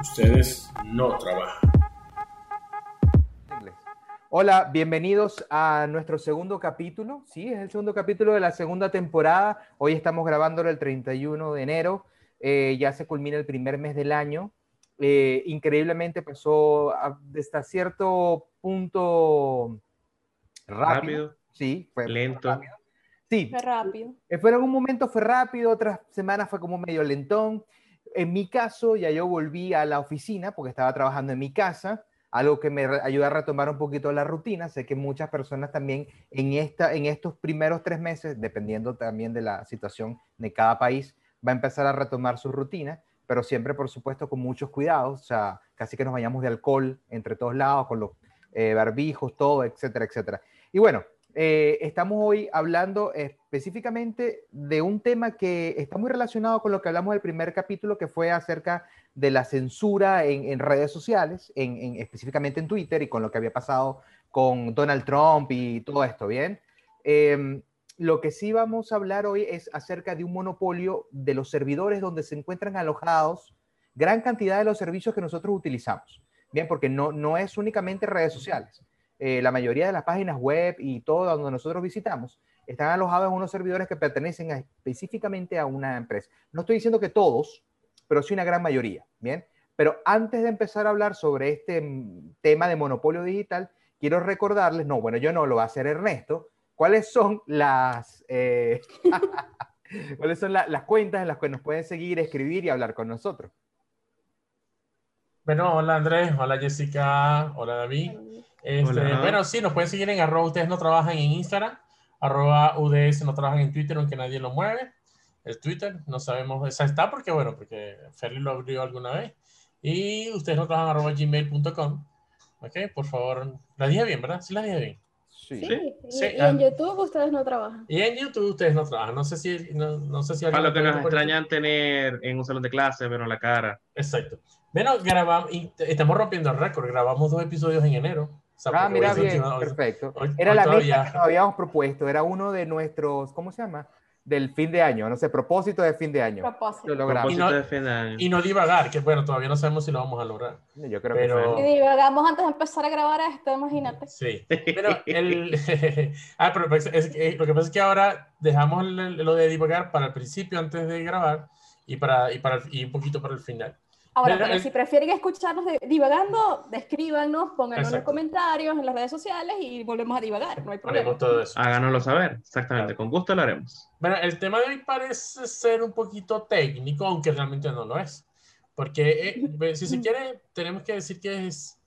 ustedes no trabajan. Hola, bienvenidos a nuestro segundo capítulo. Sí, es el segundo capítulo de la segunda temporada. Hoy estamos grabándolo el 31 de enero. Eh, ya se culmina el primer mes del año. Eh, increíblemente pasó hasta cierto punto rápido. Sí, fue lento. Sí. Fue rápido. Eh, fue en algún momento fue rápido, otras semanas fue como medio lentón. En mi caso, ya yo volví a la oficina porque estaba trabajando en mi casa, algo que me ayuda a retomar un poquito la rutina. Sé que muchas personas también en, esta, en estos primeros tres meses, dependiendo también de la situación de cada país, va a empezar a retomar su rutina, pero siempre, por supuesto, con muchos cuidados. O sea, casi que nos vayamos de alcohol entre todos lados, con los eh, barbijos, todo, etcétera, etcétera. Y bueno, eh, estamos hoy hablando específicamente de un tema que está muy relacionado con lo que hablamos del primer capítulo, que fue acerca de la censura en, redes sociales, en, específicamente en Twitter y con lo que había pasado con Donald Trump y todo esto, ¿bien? Em, lo que sí vamos a hablar hoy es acerca de un monopolio de los servidores donde se encuentran alojados gran cantidad de los servicios que nosotros utilizamos, ¿bien? Porque no, no es únicamente redes sociales eh, la mayoría de las páginas web y todo donde nosotros visitamos están alojados en unos servidores que pertenecen específicamente a una empresa. No estoy diciendo que todos, pero sí una gran mayoría, ¿bien? Pero antes de empezar a hablar sobre este mm, tema de monopolio digital, quiero recordarles, no, bueno, yo no, lo va a hacer Ernesto, cuáles son las, eh, cuáles son las cuentas en las que nos pueden seguir, escribir y hablar con nosotros. Bueno, hola Andrés, hola Jessica, hola David. Este, bueno, sí, nos pueden seguir en arroba ustedes no trabajan en Instagram, arroba UDS no trabajan en Twitter, aunque nadie lo mueve. El Twitter, no sabemos, esa está porque, bueno, porque Ferry lo abrió alguna vez. Y ustedes no trabajan arroba gmail.com. Ok, por favor, la dije bien, ¿verdad? Sí, la dije bien. Sí. sí. Y, en YouTube ustedes no trabajan. Y en YouTube ustedes no trabajan. No sé si, no, no sé si Para lo que nos extrañan tener en un salón de clase, pero la cara. Exacto. Bueno, grabamos, y estamos rompiendo el récord. Grabamos dos episodios en enero ah, mira bien, perfecto. era la misma que nos habíamos propuesto, era uno de nuestros, ¿cómo se llama? Del fin de año, no sé, propósito de fin de año. Propósito. Y no, de fin de año. Y no divagar, que bueno, todavía no sabemos si lo vamos a lograr. Yo creo Pero... que Y divagamos antes de empezar a grabar esto, imagínate. Sí. Pero el... ah, pero pues, es, lo que pasa es que ahora dejamos lo de divagar para el principio antes de grabar y, para, y, para, y un poquito para el final. Ahora, pero si prefieren escucharnos divagando, descríbanos, pónganlo en los comentarios, en las redes sociales y volvemos a divagar, no hay problema. todo eso. Háganoslo saber, exactamente, con gusto lo haremos. Bueno, el tema de hoy parece ser un poquito técnico, aunque realmente no lo es. Porque eh, si se quiere, tenemos que decir que es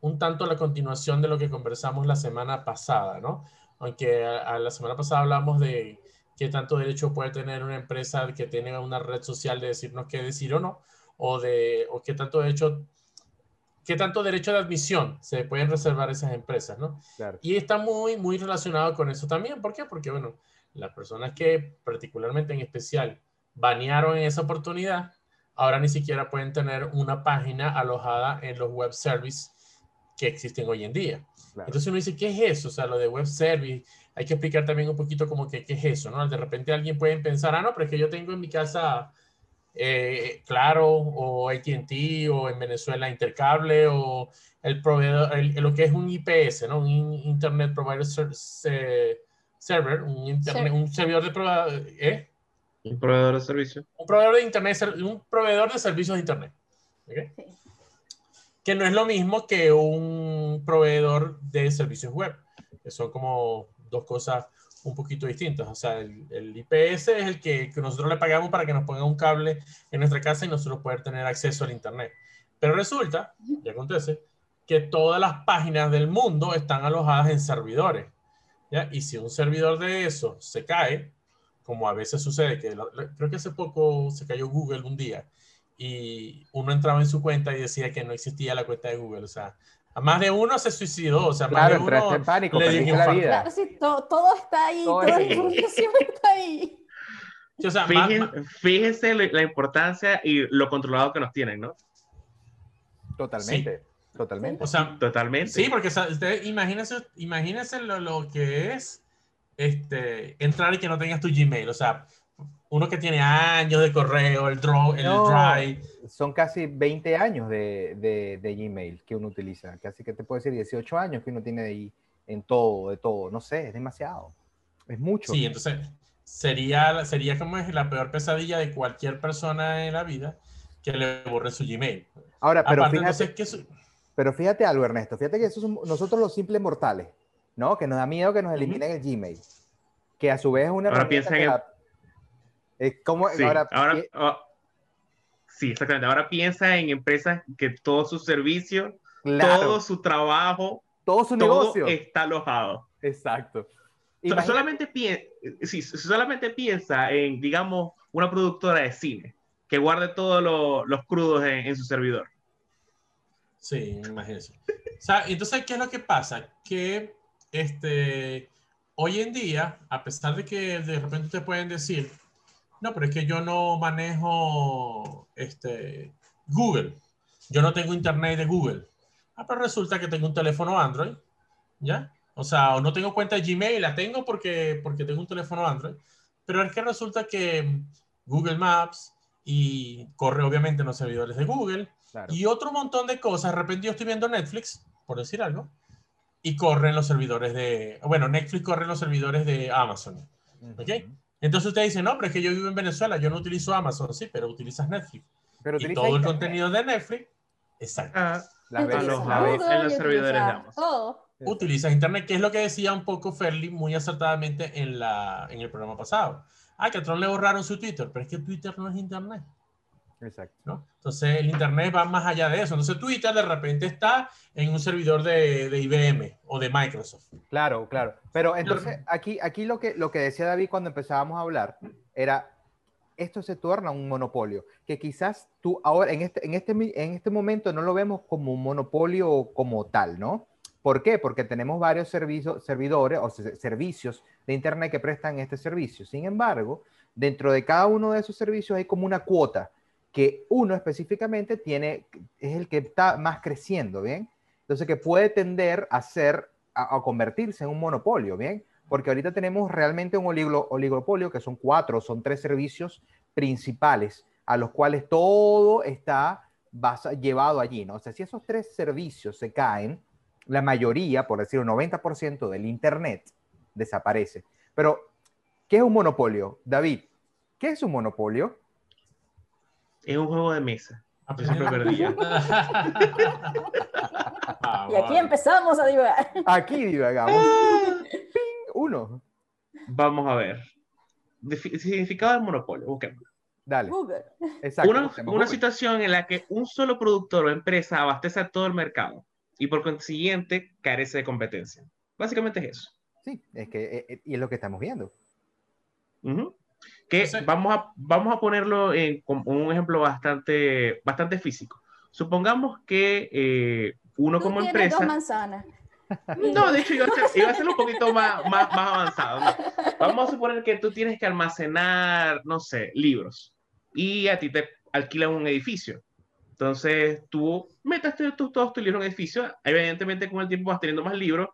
un tanto la continuación de lo que conversamos la semana pasada, ¿no? Aunque a, la semana pasada hablamos de qué tanto derecho puede tener una empresa que tiene una red social de decirnos qué decir o no o, de, o qué tanto derecho qué tanto derecho de admisión se pueden reservar esas empresas, ¿no? Y está muy, muy relacionado con eso también. ¿Por qué? Porque, bueno, las personas que particularmente en especial banearon en esa oportunidad, ahora ni siquiera pueden tener una página alojada en los web services que existen hoy en día. Entonces uno dice, ¿qué es eso? O sea, lo de web service, hay que explicar también un poquito como que qué es eso, ¿no? De repente alguien puede pensar, ah, no, pero es que yo tengo en mi casa eh, claro, o ATT, o en Venezuela Intercable, o el proveedor, lo que es un IPS, ¿no? Un Internet Provider Server, un, internet, un servidor de proveedor, ¿eh? Un proveedor de servicios. Un proveedor de Internet, un proveedor de servicios de Internet. Que no es lo mismo que un proveedor de servicios web, que son como dos cosas un poquito distintos. O sea, el, IPS es el que, nosotros le pagamos para que nos ponga un cable en nuestra casa y nosotros poder tener acceso al Internet. Pero resulta, y acontece, que todas las páginas del mundo están alojadas en servidores. ¿ya? Y si un servidor de eso se cae, como a veces sucede, que creo que hace poco se cayó Google un día y uno entraba en su cuenta y decía que no existía la cuenta de Google. O sea, más de uno se suicidó, o sea, más de uno en pánico, le dio la vida. Claro, sí, todo, está ahí, todo, la información está ahí. O sea, fíjense, la importancia y lo controlado que nos tienen, ¿no? Totalmente. Totalmente. O sea, totalmente. Sí, porque usted, imagínense, imagínense lo, lo, que es este, entrar y que no tengas tu Gmail. O sea, uno que tiene años de correo, el, draw, el Drive. Son casi 20 años de, de, de, Gmail que uno utiliza. Casi que te puedo decir 18 años que uno tiene ahí en todo, de todo. No sé, es demasiado. Es mucho. Sí, entonces sería, sería como es la peor pesadilla de cualquier persona en la vida que le borre su Gmail. Ahora, pero fíjate, que pero fíjate algo, Ernesto. Fíjate que eso nosotros los simples mortales, ¿no? Que nos da miedo que nos eliminen el Gmail. Que a su vez es una ahora piensa en el... ¿cómo? Sí, ahora, oh, sí, exactamente. Ahora piensa en empresas que todo su servicio, todo su trabajo, todo su negocio está alojado. Exacto. Solamente, piensa, sí, solamente piensa en, digamos, una productora de cine que guarde todos los crudos en, su servidor. Sí, imagínese. O sea, entonces, ¿qué es lo que pasa? Que este, hoy en día, a pesar de que de repente te pueden decir, no, pero es que yo no manejo este, Google, yo no tengo internet de Google. Ah, pero resulta que tengo un teléfono Android, ¿ya? O sea, o no tengo cuenta de Gmail, la tengo porque, porque tengo un teléfono Android, pero es que resulta que Google Maps y corre obviamente en los servidores de Google y otro montón de cosas. De repente yo estoy viendo Netflix, por decir algo, y corre en los servidores de, bueno, Netflix corre en los servidores de Amazon. ¿Ok? Entonces usted dice, no, pero es que yo vivo en Venezuela, yo no utilizo Amazon, sí, pero utilizas Netflix. Pero y todo el contenido de Netflix, exacto. Ah, la en los servidores de Amazon utilizas Internet, que es lo que decía un poco Ferli muy acertadamente en, la, en el programa pasado. Ah, que a Tron le borraron su Twitter, pero es que Twitter no es Internet. Exacto. ¿no? Entonces el Internet va más allá de eso. Entonces Twitter de repente está en un servidor de, de IBM o de Microsoft. Claro, claro. Pero entonces aquí, aquí lo, que, lo que decía David cuando empezábamos a hablar era, esto se torna un monopolio, que quizás tú ahora en este, en este, en este momento no lo vemos como un monopolio como tal, ¿no? ¿Por qué? Porque tenemos varios servicios, servidores o servicios de Internet que prestan este servicio. Sin embargo, dentro de cada uno de esos servicios hay como una cuota que uno específicamente tiene, es el que está más creciendo, ¿bien? Entonces, que puede tender a ser, a, convertirse en un monopolio, ¿bien? Porque ahorita tenemos realmente un oligopolio que son cuatro, son tres servicios principales a los cuales todo está llevado allí, ¿no? O sea, si esos tres servicios se caen, la mayoría, por decir un 90% del Internet desaparece. Pero, ¿qué es un monopolio? David, ¿qué es un monopolio? Es un juego de mesa. y aquí empezamos a divagar. Aquí divagamos. Uno. Vamos a ver. significado del monopolio, busquemos. Dale. Google. Exacto. Una, una situación en la que un solo productor o empresa abastece a todo el mercado y por consiguiente carece de competencia. Básicamente es eso. Sí, es que eh, eh, y es lo que estamos viendo. Que vamos, a, vamos a ponerlo en un ejemplo bastante, bastante físico. Supongamos que eh, uno como empresa. Dos manzanas. No, de hecho iba a, ser, un poquito más, más, más avanzado. Vamos a suponer que tú tienes que almacenar, no sé, libros y a ti te alquilan un edificio. Entonces, tú metes todos tus libros en un edificio, evidentemente con el tiempo vas teniendo más libros,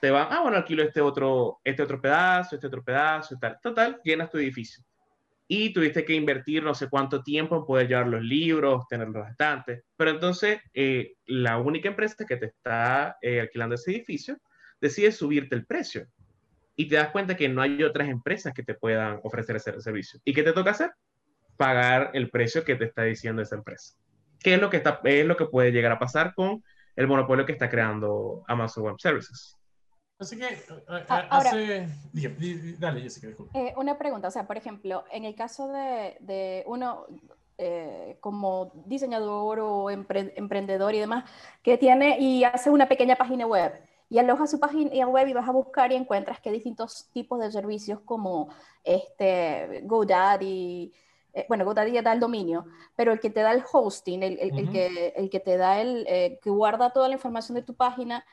te van, ah, bueno, alquilo este otro, este otro pedazo, este otro pedazo, tal. Total, llenas tu edificio. Y tuviste que invertir no sé cuánto tiempo en poder llevar los libros, tener los estantes. Pero entonces, eh, la única empresa que te está eh, alquilando ese edificio decide subirte el precio. Y te das cuenta que no hay otras empresas que te puedan ofrecer ese servicio. ¿Y qué te toca hacer? Pagar el precio que te está diciendo esa empresa. ¿Qué es lo que, está, es lo que puede llegar a pasar con el monopolio que está creando Amazon Web Services? Así que, eh, ah, hace... Dale, Jessica, eh, una pregunta, o sea, por ejemplo, en el caso de, de uno eh, como diseñador o emprendedor y demás, que tiene y hace una pequeña página web y aloja su página web y vas a buscar y encuentras que hay distintos tipos de servicios como este, GoDaddy, eh, bueno, GoDaddy da el dominio, pero el que te da el hosting, el, el, que, el que te da el, eh, que guarda toda la información de tu página,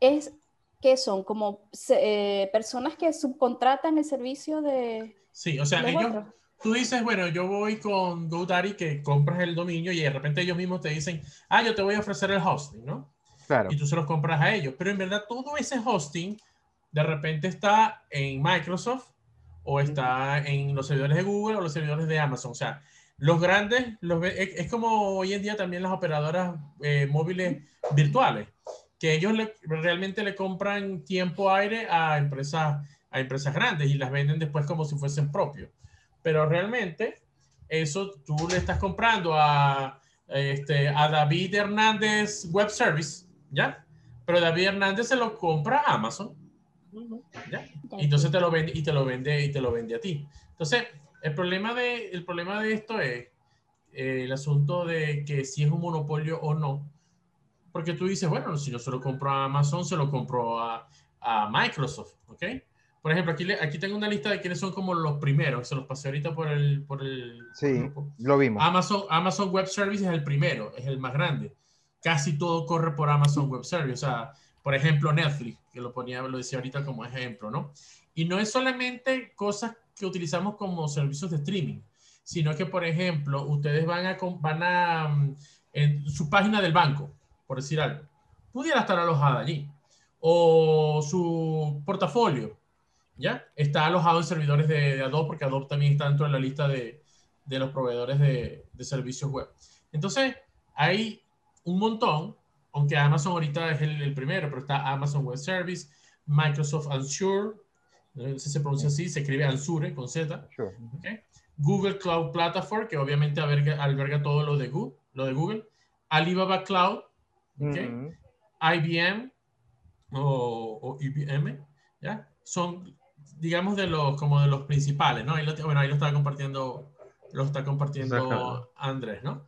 es que son como eh, personas que subcontratan el servicio de... Sí, o sea, ellos, tú dices, bueno, yo voy con GoDaddy que compras el dominio y de repente ellos mismos te dicen, ah, yo te voy a ofrecer el hosting, ¿no? Claro. Y tú se los compras a ellos, pero en verdad todo ese hosting de repente está en Microsoft o está en los servidores de Google o los servidores de Amazon. O sea, los grandes, los, es, es como hoy en día también las operadoras eh, móviles virtuales, que ellos le- realmente le compran tiempo aire a empresas, a empresas grandes y las venden después como si fuesen propios. Pero realmente eso tú le estás comprando a, este, a David Hernández Web Service, ¿ya? Pero David Hernández se lo compra a Amazon, ¿ya? Y entonces te lo vende y te lo vende y te lo vende a ti. Entonces, el problema de, el problema de esto es eh, el asunto de que si es un monopolio o no. Porque tú dices, bueno, si no se lo compro a Amazon, se lo compro a, a Microsoft, ¿ok? Por ejemplo, aquí, aquí tengo una lista de quiénes son como los primeros. Se los pasé ahorita por el, por el Sí, grupo. lo vimos. Amazon, Amazon Web Service es el primero, es el más grande. Casi todo corre por Amazon Web Service. O sea, por ejemplo, Netflix, que lo ponía, lo decía ahorita como ejemplo, ¿no? Y no es solamente cosas que utilizamos como servicios de streaming, sino que, por ejemplo, ustedes van a, van a mm, en su página del banco, por decir algo, pudiera estar alojada allí. O su portafolio, ¿ya? Está alojado en servidores de, de Adobe, porque Adobe también está dentro de la lista de, de los proveedores de, de servicios web. Entonces, hay un montón, aunque Amazon ahorita es el, el primero, pero está Amazon Web Service, Microsoft Azure, no sé si se pronuncia así, se escribe Azure con Z, Sure. ¿ok? Google Cloud Platform, que obviamente alberga, alberga todo lo de, Google, lo de Google, Alibaba Cloud, ¿ok? Mm, IBM o, o IBM, ¿ya? Son, digamos, de los, como de los principales, ¿no? Ahí lo, bueno, ahí lo estaba compartiendo, lo está compartiendo. Andrés, ¿no?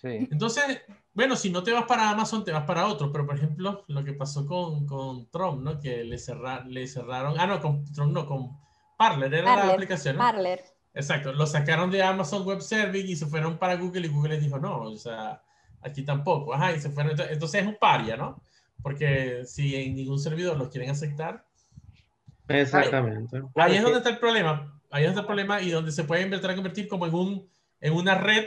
sí. Entonces, bueno, si no te vas para Amazon, te vas para otro, pero por ejemplo, lo que pasó con, con Trump, ¿no? Que le, cerra- le cerraron, ah, no, con Trump, no, con Parler, era la Parler, aplicación, ¿no? Parler. Exacto, lo sacaron de Amazon Web Service y se fueron para Google y Google les dijo, no, o sea, aquí tampoco, ajá, y se fueron, Ento- entonces es un paria, ¿no? Porque si en ningún servidor los quieren aceptar, Exactamente. Claro, ahí es donde está el problema, ahí está el problema y donde se puede empezar a convertir como en, un, en una red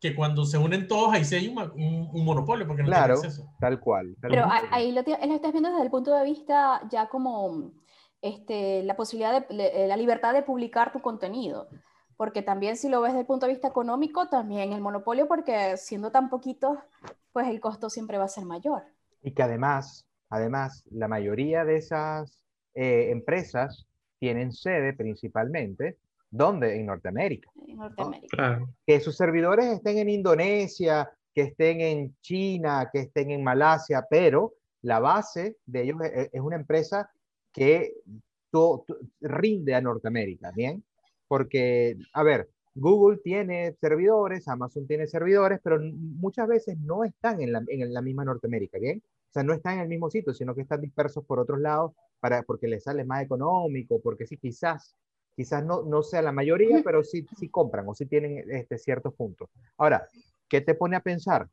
que cuando se unen todos, ahí sí hay un, un- un monopolio porque no Claro, acceso. tal cual. tal Pero cual. a- ahí lo, lo estás viendo desde el punto de vista ya como este, la posibilidad de le- la libertad de publicar tu contenido. Porque también si lo ves desde el punto de vista económico, también el monopolio, porque siendo tan poquitos, pues el costo siempre va a ser mayor. Y que además, además, la mayoría de esas eh, empresas tienen sede principalmente, ¿dónde? En Norteamérica. en Norteamérica. Claro. Que sus servidores estén en Indonesia, que estén en China, que estén en Malasia, pero la base de ellos es, es una empresa que to- to- rinde a Norteamérica, ¿bien? Porque, a ver, Google tiene servidores, Amazon tiene servidores, pero muchas veces no están en la, en la misma Norteamérica, ¿bien? O sea, no están en el mismo sitio, sino que están dispersos por otros lados para, porque les sale más económico, porque sí, quizás, quizás no, no sea la mayoría, pero sí, sí compran o sí tienen este, ciertos puntos. Ahora, ¿qué te pone a pensar?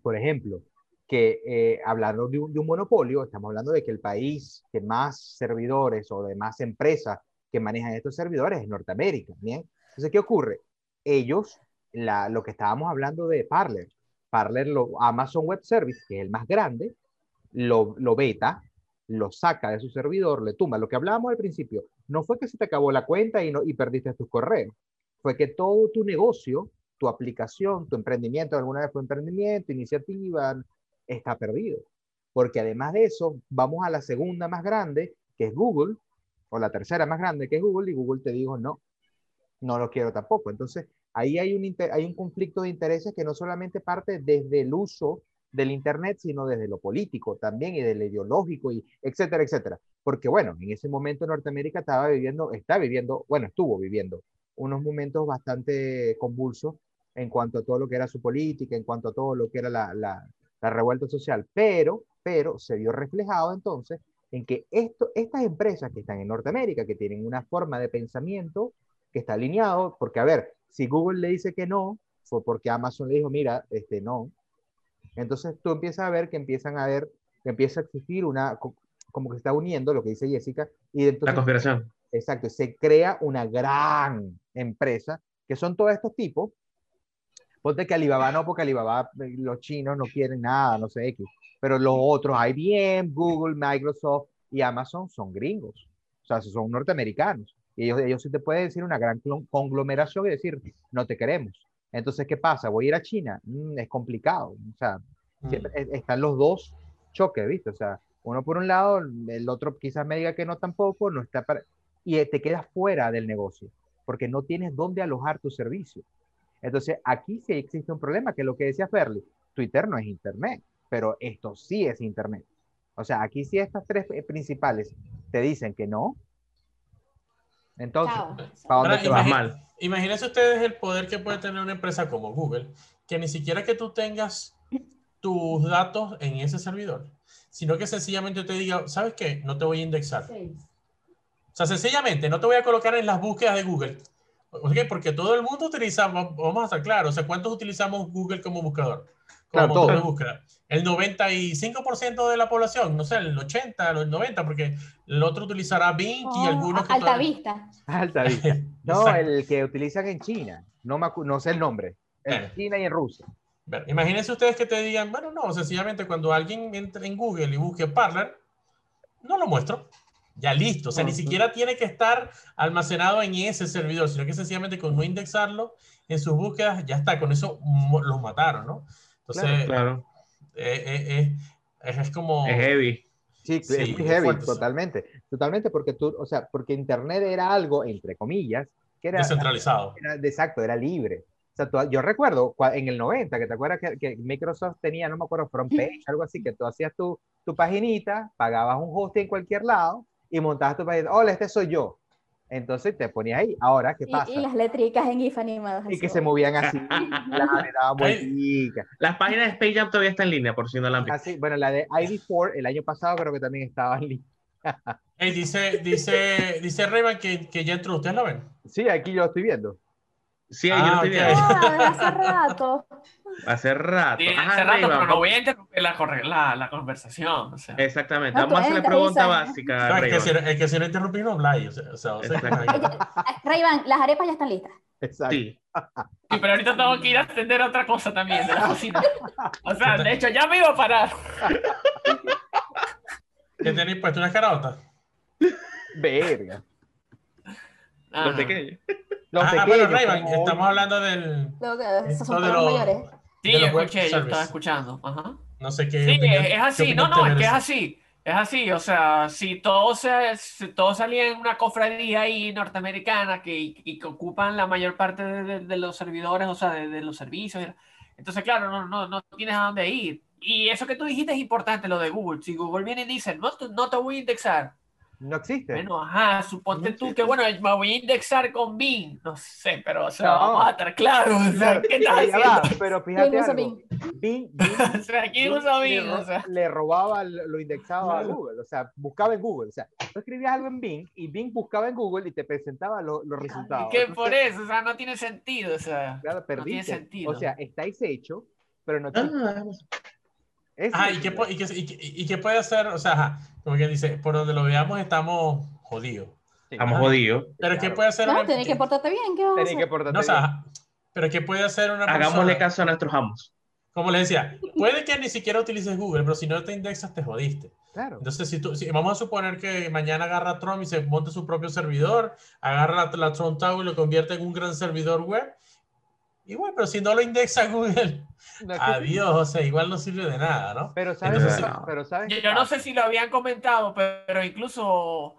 Por ejemplo, que eh, hablando de un, de un monopolio, estamos hablando de que el país que más servidores o de más empresas que manejan estos servidores es Norteamérica, ¿bien? Entonces, ¿qué ocurre? Ellos, la, lo que estábamos hablando de Parler, Parler, lo, Amazon Web Service, que es el más grande, lo, lo beta, lo saca de su servidor, le tumba. Lo que hablábamos al principio, no fue que se te acabó la cuenta y, no, y perdiste tus correos, fue que todo tu negocio, tu aplicación, tu emprendimiento, alguna vez fue emprendimiento, iniciativa, está perdido. Porque además de eso, vamos a la segunda más grande, que es Google, o la tercera más grande, que es Google, y Google te dijo, no, no lo quiero tampoco. Entonces, ahí hay un, hay un conflicto de intereses que no solamente parte desde el uso del Internet, sino desde lo político también y del ideológico, y etcétera, etcétera. Porque bueno, en ese momento Norteamérica estaba viviendo, está viviendo, bueno, estuvo viviendo unos momentos bastante convulsos en cuanto a todo lo que era su política, en cuanto a todo lo que era la, la, la revuelta social, pero, pero se vio reflejado entonces en que esto, estas empresas que están en Norteamérica, que tienen una forma de pensamiento que está alineado, porque a ver, si Google le dice que no, fue porque Amazon le dijo, mira, este no. Entonces tú empiezas a ver que empiezan a ver, que empieza a existir una, co- como que se está uniendo lo que dice Jessica, y La entonces, conspiración. exacto, se crea una gran empresa, que son todos estos tipos. Ponte que Alibaba no, porque Alibaba, eh, los chinos no quieren nada, no sé, X. Pero los otros, IBM, Google, Microsoft y Amazon son gringos. O sea, son norteamericanos. Y ellos, ellos sí te pueden decir una gran conglomeración y decir, no te queremos. Entonces, ¿qué pasa? ¿Voy a ir a China? Mm, es complicado. O sea, siempre es- están los dos choques, ¿viste? O sea, uno por un lado, el otro quizás me diga que no tampoco, no está para... Y eh, te quedas fuera del negocio, porque no tienes dónde alojar tu servicio. Entonces, aquí sí existe un problema, que es lo que decía Ferli, Twitter no es Internet, pero esto sí es Internet. O sea, aquí sí estas tres eh, principales te dicen que no. Entonces. ¿para dónde Ahora, te vas? mal. Imagínense ustedes el poder que puede tener una empresa como Google, que ni siquiera que tú tengas tus datos en ese servidor, sino que sencillamente te diga, ¿sabes qué? No te voy a indexar. Sí. O sea, sencillamente no te voy a colocar en las búsquedas de Google. ¿Por qué? Porque todo el mundo utiliza, va- vamos a estar claros, o sea, ¿cuántos utilizamos Google como buscador? Como Claro, motor de búsqueda. El 95% de la población, no sé, el 80, el 90, porque el otro utilizará Bing y Oh, algunos que alta todavía- vista. Alta vista. No, el que utilizan en China. No, me acu- no sé el nombre. En Eh. China y en Rusia. Ver, Imagínense ustedes que te digan, bueno, no, sencillamente cuando alguien entre en Google y busque Parler, no lo muestro. Ya listo. O sea, ni siquiera tiene que estar almacenado en ese servidor, sino que sencillamente con no indexarlo en sus búsquedas, ya está. Con eso los mataron, ¿no? Entonces, Claro. eh, eh, eh, es, es como... Es heavy. Sí, Sí, es muy heavy, fuerte totalmente. Totalmente, porque tú, o sea, porque Internet era algo, entre comillas, que era, descentralizado. era- exacto, era libre. O sea, tú- yo recuerdo en el 90, que te acuerdas que, que Microsoft tenía, no me acuerdo, front page, algo así, que tú hacías tu, tu paginita, pagabas un hosting en cualquier lado y montabas tu página. Hola, este soy yo. Entonces te ponías ahí. Ahora, ¿qué Y, pasa? y las letricas en GIF animadas. Y así. que se movían así, y vuelticas. Las páginas de Space Jam todavía están en línea, por si no la han visto. Así, bueno, la de ID4 el año pasado creo que también estaba en línea. Ey, dice, dice, dice Rayman que, que ya entró. ¿Ustedes lo ven? Sí, aquí yo lo estoy viendo. Sí, yo Ah, lo estoy ok. viendo. Ah, hace rato. Hace rato. Sí, hace rato, pero no voy a interrumpir la, la, la conversación. O sea. Exactamente. No, Vamos a hacer la entras, pregunta Isa. básica, No, es, que si, es que si no interrumpí, no habláis. O sea, o sea, o sea, Exacto. Rayban, las arepas ya están listas. Exacto. Sí. Sí, pero ahorita tengo que ir a atender otra cosa también de la cocina. O sea, de hecho, ya me iba a parar. ¿Qué tenéis puesto? ¿Una carota? Verga. Los Ajá. pequeños. Los ah, pequeños, bueno, Rayman, como- estamos hablando del... Lo que, esos son de palabras lo- mayores. Sí, yo escuché, yo estaba escuchando. Ajá. No sé qué... Sí, opinión- es, qué así, no, no, es que es así, es así, o sea, si todo, se, si todo salía en una cofradía ahí norteamericana que, y que ocupan la mayor parte de, de- de los servidores, o sea, de, de los servicios, entonces, claro, no, no, no tienes a dónde ir. Y eso que tú dijiste es importante, lo de Google. Si Google viene y dice, no, no te voy a indexar, No existe. bueno, ajá, suponte No tú que, bueno, me voy a indexar con Bing, no sé, pero, o sea, No. vamos a estar claros, o sea, Claro, ¿qué estás va, pero fíjate ¿Quién usa algo. Bing? Bing, Bing- O sea, ¿quién Bing usa le Bing? ro- O sea, le robaba, lo indexaba a. Google, o sea, buscaba en Google, o sea, tú escribías algo en Bing y Bing buscaba en Google y te presentaba lo- los resultados. que Entonces, por eso, o sea, no tiene sentido, o sea. Claro, No tiene perdiste. sentido. O sea, estáis hecho, pero no existe. Ah, Ah, es ¿y qué, problema. pu- y, qué, y, qué, y qué puede hacer? O sea, ajá, como que dice, por donde lo veamos estamos jodidos. Sí, Estamos jodidos. Pero ¿qué Claro. puede hacer No, tenés que portarte bien. ¿Qué vas a Tenés que portarte No, o sea, bien. pero ¿qué puede hacer una Hagámosle persona? caso a nuestros amos. Como les decía, puede que ni siquiera utilices Google, pero si no te indexas, te jodiste. Claro. Entonces, si tú, si, vamos a suponer que mañana agarra Trump y se monte su propio servidor, agarra la, la Trump Tower y lo convierte en un gran servidor web. Y bueno, pero si no lo indexa Google, No adiós, o sea, igual no sirve de nada, ¿no? Pero sabes, Entonces, qué- pero sabes Yo, no sé si lo habían comentado, pero incluso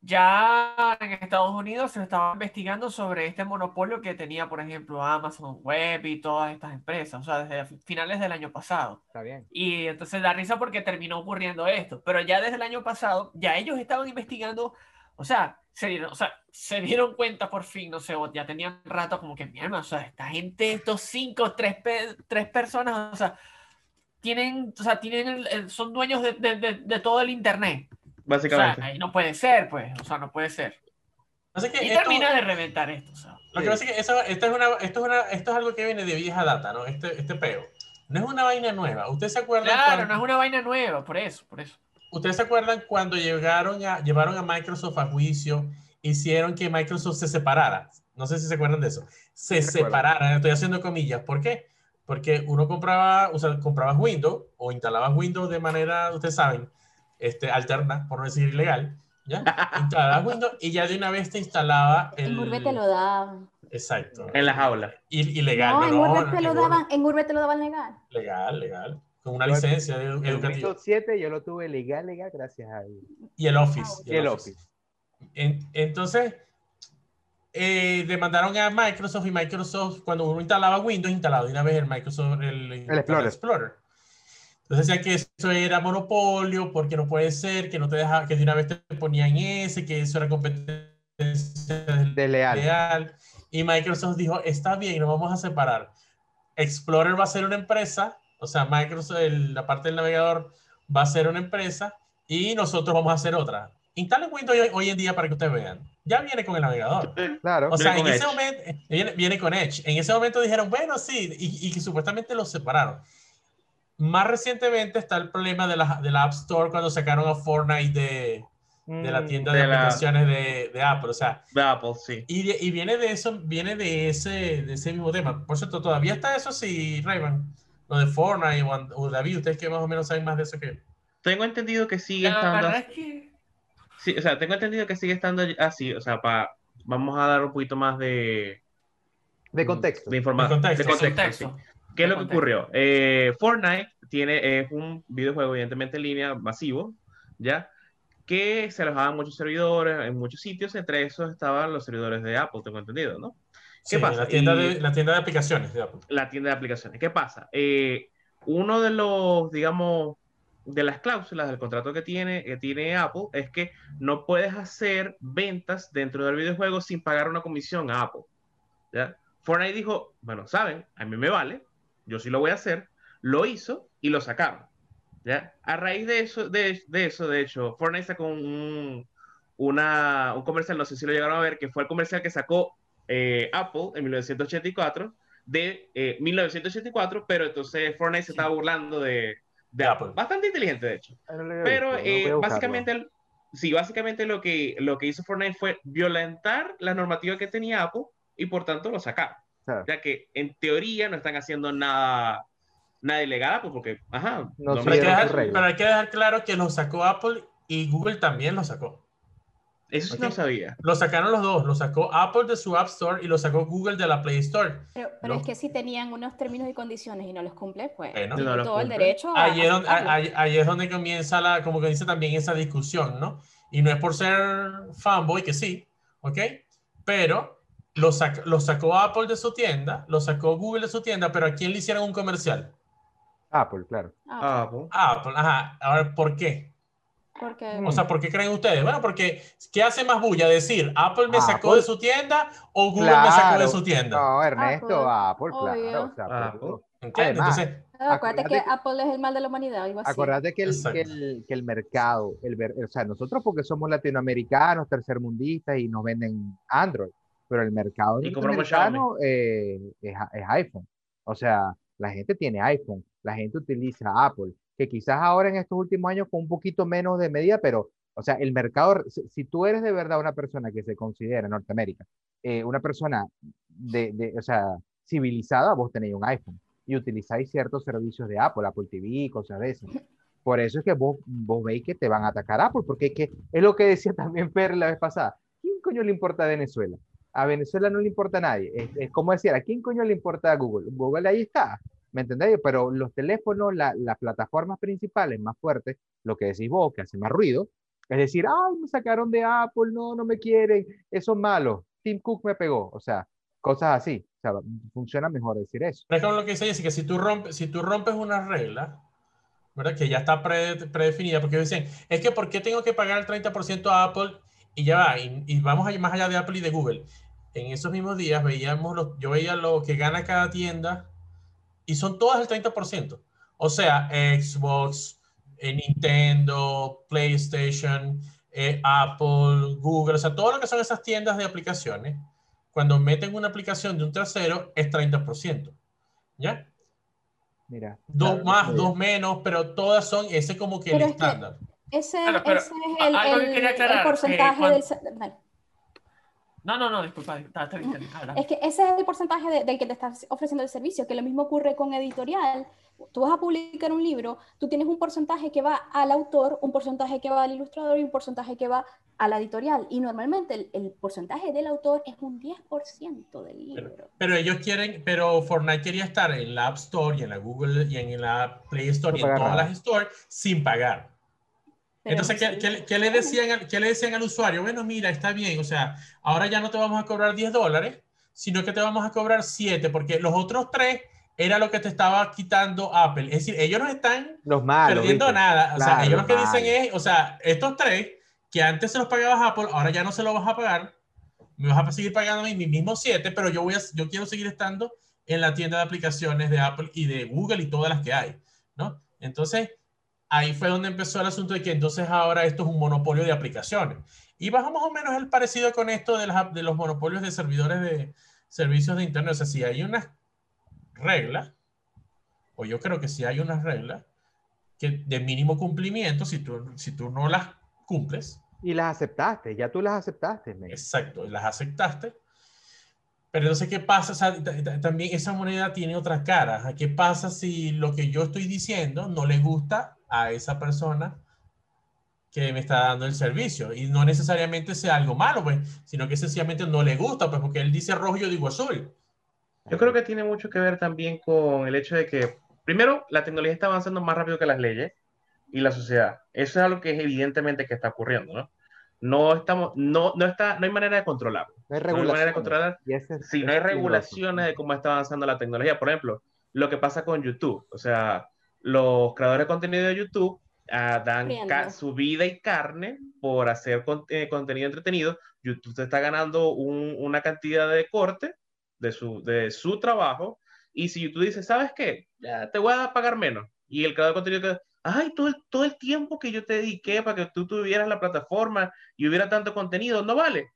ya en Estados Unidos se estaba investigando sobre este monopolio que tenía, por ejemplo, Amazon Web y todas estas empresas, o sea, desde finales del año pasado. Está bien. Y entonces da risa porque terminó ocurriendo esto. Pero ya desde el año pasado, ya ellos estaban investigando, o sea, se dieron, o sea, se dieron cuenta por fin, no sé, ya tenían rato como que, mierda, o sea, esta gente, estos cinco, tres, pe- tres personas, o sea, tienen, o sea, tienen el- el- son dueños de, de- de- de todo el internet. O sea, Básicamente. ahí no puede ser, pues, o sea, no puede ser. Así que Y esto- termina de reventar esto, o sea. Lo que pasa es que eso- esto, es una, esto, es una, esto es algo que viene de vieja data, ¿no? Este, este peo. No es una vaina nueva. ¿Ustedes se acuerdan? Claro, cuando, no es una vaina nueva, por eso, por eso. ¿Ustedes se acuerdan cuando llegaron a, llevaron a Microsoft a juicio, hicieron que Microsoft se separara? No sé si se acuerdan de eso. Se separara, estoy haciendo comillas. ¿Por qué? Porque uno compraba, o sea, comprabas Windows o instalabas Windows de manera, ustedes saben, este, alterna, por no decir ilegal, ¿Ya? Instalabas Windows y ya de una vez te instalaba el... En Urbe te lo daban. Exacto. En las aulas. Ilegal. No, en no, Urbe te lo en daban, en Urbe te lo daban legal. Legal, legal. Con una licencia El educativa. Windows 7 yo lo tuve legal, legal, gracias a Dios. Y el Office. Ah, Y el Office. En- entonces, eh, demandaron a Microsoft y Microsoft, cuando uno instalaba Windows, instalaba de una vez el Microsoft, el, Explorer. Entonces decían que eso era monopolio, porque no puede ser, que no te dejaba, que de una vez te ponían ese, que eso era competencia De leal. leal. Y Microsoft dijo, está bien, nos vamos a separar. Explorer va a ser una empresa, o sea, Microsoft, el- la parte del navegador va a ser una empresa y nosotros vamos a hacer otra. Instalen Windows hoy, hoy en día para que ustedes vean. Ya viene con el navegador. Claro. O sea, en ese Edge. momento, eh, viene, viene con Edge. En ese momento dijeron, bueno, sí, y, y que supuestamente los separaron. Más recientemente está el problema de la, de la App Store cuando sacaron a Fortnite de, de la Mm, tienda de, de la- aplicaciones de, de Apple. O sea, De Apple, sí. y, de- y viene de eso, viene de ese, de ese mismo tema. Por cierto, todavía está eso, sí, Rayman. Lo de Fortnite o, o David, ustedes que más o menos saben más de eso que. Tengo entendido que sigue La estando verdad es que Sí, o sea, tengo entendido que sigue estando así, o sea, para vamos a dar un poquito más de, De contexto. de información, De de contexto. contexto, sí. contexto. ¿Qué es lo que ocurrió? Eh, Fortnite tiene, es un videojuego evidentemente en línea masivo, ¿ya? Que se alojaba en muchos servidores, en muchos sitios, entre esos estaban los servidores de Apple, tengo entendido, ¿no? ¿Qué Sí, pasa? La tienda, Y- de, la tienda de aplicaciones de Apple. la tienda de aplicaciones. ¿Qué pasa? Eh, uno de los, digamos, de las cláusulas del contrato que tiene, que tiene Apple es que no puedes hacer ventas dentro del videojuego sin pagar una comisión a Apple. ¿ya? Fortnite dijo, bueno, saben, a mí me vale, yo sí lo voy a hacer, lo hizo y lo sacaron. ¿ya? A raíz de eso, de, de eso, de hecho, Fortnite sacó un, una, un comercial, no sé si lo llegaron a ver, que fue el comercial que sacó eh, Apple en 1984 de eh, 1984, pero entonces Fortnite se estaba burlando de, de Apple. Bastante inteligente, de hecho. No Pero no eh, básicamente, sí, básicamente lo que, lo que hizo Fortnite fue violentar la normativa que tenía Apple y por tanto lo sacaron. Claro. Ya que en teoría no están haciendo nada, nada ilegal, pues porque, ajá, No no Pero hay, que dejar, pero hay que dejar claro que lo sacó Apple y Google también lo sacó. Eso sí no sabía. Lo sacaron los dos. Lo sacó Apple de su App Store y lo sacó Google de la Play Store. Pero, pero No. es que si tenían unos términos y condiciones y no los cumple, pues Bueno. No todo el cumple. derecho a Ahí es, donde, ahí- ahí es donde comienza la, como que dice también esa discusión, ¿no? Y no es por ser fanboy, que sí, ¿ok? Pero lo, sac- lo sacó Apple de su tienda, lo sacó Google de su tienda, pero ¿a quién le hicieron un comercial? Apple, claro. Ah, Ah, pues. A Apple, ajá. Ahora, ¿por qué? Porque O sea, ¿por qué creen ustedes? Bueno, porque ¿qué hace más bulla? Decir, ¿Apple me sacó Apple. de su tienda o Google me sacó de Claro. su tienda? No, Ernesto, Apple, Obvio. claro. o sea, Apple. ¿Entiendes? Además, Entonces, Ah, acuérdate que acuérdate- Apple es el mal de la humanidad, algo así. Acuérdate que el, que el, que el mercado, el, o sea, nosotros porque somos latinoamericanos, tercermundistas y nos venden Android, pero el mercado Y norteamericano eh, es, es iPhone. O sea, la gente tiene iPhone, la gente utiliza Apple, que quizás ahora en estos últimos años con un poquito menos de medida, pero, o sea, el mercado, si, si tú eres de verdad una persona que se considera en Norteamérica, eh, una persona de, de, o sea, civilizada, vos tenéis un iPhone y utilizáis ciertos servicios de Apple, Apple TV, cosas de esas. Por eso es que vos, vos veis que te van a atacar Apple, porque es, que, es lo que decía también Per la vez pasada. ¿Quién coño le importa a Venezuela? A Venezuela no le importa a nadie. Es, es como decir, ¿a quién coño le importa a Google? Google ahí está, ¿me entendéis? Pero los teléfonos, la- las plataformas principales más fuertes, lo que decís vos, que hace más ruido, es decir, ay, me sacaron de Apple, no, no me quieren, eso es malo, Tim Cook me pegó, o sea, cosas así. O sea, funciona mejor decir eso. es lo que dice Jessica, si tú rompes, si tú rompes una regla, ¿verdad? Que ya está pre- predefinida, porque dicen, es que ¿por qué tengo que pagar el 30% a Apple? Y ya va, y, vamos a ir más allá de Apple y de Google. En esos mismos días veíamos, lo, yo veía lo que gana cada tienda y son todas el 30%. O sea, Xbox, eh, Nintendo, PlayStation, eh, Apple, Google, o sea, todo lo que son esas tiendas de aplicaciones, cuando meten una aplicación de un tercero es 30%. ¿Ya? Mira. Dos claro, más, dos menos, pero todas son ese como que Pero el es que- estándar. Ese, Claro, pero ese es el, aclarar, porcentaje eh, cuando- del... dale. No, no, no, disculpa, está, está bien. Es que ese es el porcentaje de- del que te estás ofreciendo el servicio, que lo mismo ocurre con editorial. Tú vas a publicar un libro, tú tienes un porcentaje que va al autor, un porcentaje que va al ilustrador y un porcentaje que va a la editorial. Y normalmente el, el porcentaje del autor es un 10% del libro. Pero ellos quieren, pero Fortnite quería estar en la App Store y en la Google y en la Play Store No y en todas nada. las stores sin pagar. Entonces, ¿qué, qué le- qué le decían, al- qué le decían al usuario? Bueno, mira, está bien, o sea, ahora ya no te vamos a cobrar 10 dólares, sino que te vamos a cobrar 7, porque los otros 3 era lo que te estaba quitando Apple. Es decir, ellos no están Los malos. perdiendo ¿viste? nada. O sea, Claro, ellos lo que malos. dicen es, o sea, estos tres que antes se los pagabas Apple, ahora ya no se los vas a pagar, me vas a seguir pagando a mí mis mismos 7, pero yo, voy a, yo quiero seguir estando en la tienda de aplicaciones de Apple y de Google y todas las que hay, ¿no? Entonces, ahí fue donde empezó el asunto de que entonces ahora esto es un monopolio de aplicaciones. Y bajo más o menos el parecido con esto de, las, de los monopolios de servidores de servicios de Internet. O sea, si hay unas reglas, o yo creo que si hay unas reglas que de mínimo cumplimiento, si tú, si tú no las cumples, Y las aceptaste, ya tú las aceptaste. men. exacto, las aceptaste. Pero entonces, ¿qué pasa? También esa moneda tiene otra cara. ¿Qué pasa si lo que yo estoy diciendo no le gusta a esa persona que me está dando el servicio? Y no necesariamente sea algo malo, pues, sino que sencillamente no le gusta, pues, porque él dice rojo y yo digo azul. Yo creo que tiene mucho que ver también con el hecho de que, primero, la tecnología está avanzando más rápido que las leyes y la sociedad. Eso es algo que es evidentemente que está ocurriendo, ¿no? No estamos, no, no está, no hay manera de controlarlo. No hay No controlar es- si no hay regulaciones de cómo está avanzando la tecnología. Por ejemplo, lo que pasa con YouTube. O sea, los creadores de contenido de YouTube ah, dan su vida y carne por hacer con- eh, contenido entretenido. YouTube te está ganando un- una cantidad de corte de su, de su trabajo. Y si YouTube dice, ¿sabes qué? Ya te voy a pagar menos. Y el creador de contenido que, ay, todo el, todo el tiempo que yo te dediqué para que tú tuvieras la plataforma y hubiera tanto contenido, ¿no vale?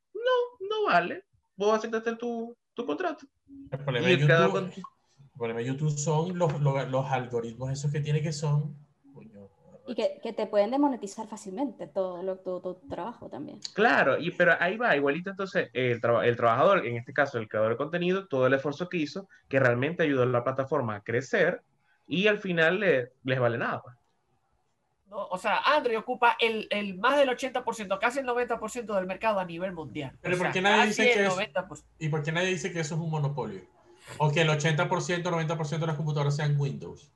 No, vale. Vos aceptaste tu, tu contrato. El problema de YouTube, el problema de YouTube son los, los, los algoritmos esos que tiene que son... coño, Y que, que te pueden demonetizar fácilmente todo lo, tu, tu trabajo también. Claro, y, pero ahí va, igualito entonces el, traba- el trabajador, en este caso el creador de contenido, todo el esfuerzo que hizo, que realmente ayudó a la plataforma a crecer y al final le- les vale nada. pues. No, o sea, Android ocupa el, el más del 80%, casi el 90% del mercado a nivel mundial. Pero O ¿por sea, qué nadie dice que el es- 90%. ¿Y por qué nadie dice que eso es un monopolio? O que el 80%, 90% de las computadoras sean Windows.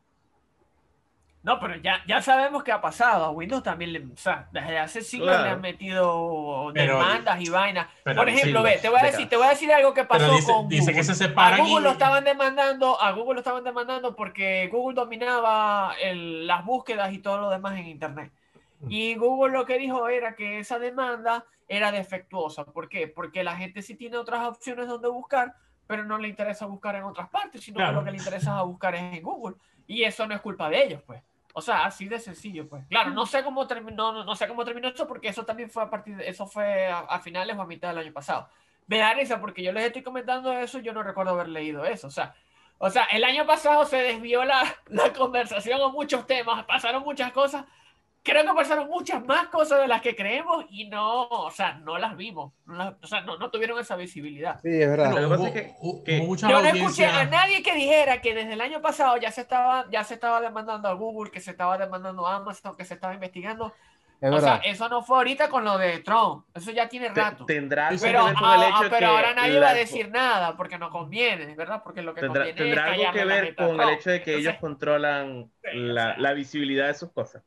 No, pero ya, ya sabemos qué ha pasado. A Windows también le, o sea, desde hace siglos Claro. le han metido Pero- demandas y vainas. pero Por ejemplo, ve, te voy a decir, te voy a decir algo que pasó Pero dice, con dice que Google. se A separan Google y... lo estaban demandando, a Google lo estaban demandando porque Google dominaba el- las búsquedas y todo lo demás en Internet. Y Google lo que dijo era que esa demanda era defectuosa. ¿Por qué? Porque la gente sí tiene otras opciones donde buscar, pero no le interesa buscar en otras partes, sino Claro. que lo que le interesa es buscar es en Google. Y eso no es culpa de ellos, pues. O sea, así de sencillo, pues. Claro, no sé cómo terminó, no, no sé cómo terminó eso, porque eso también fue a partir de, eso fue a, a finales o a mitad del año pasado. Me da risa porque yo les estoy comentando eso, yo no recuerdo haber leído eso. O sea, o sea, el año pasado se desvió la, la conversación a muchos temas, pasaron muchas cosas. Creo que pasaron muchas más cosas de las que creemos y no, o sea, no las vimos. no las- o sea, no, no tuvieron esa visibilidad. Sí, es verdad. Pasa hubo, es que- que- hubo Yo no escuché audiencias- a nadie que dijera que desde el año pasado ya se estaba, ya se estaba demandando a Google, que se estaba demandando a Amazon, que se estaba investigando. Es o sea, verdad. eso no fue ahorita con lo de Trump. Eso ya tiene rato. tendrá algo que Pero, ver con ah, el ah, hecho pero que ahora nadie la- va a decir nada porque no conviene, ¿verdad? Porque lo que tendrá, conviene tendrá es algo que ver con el hecho de que ellos Entonces, controlan Sí, o la, sea. la visibilidad de sus cosas.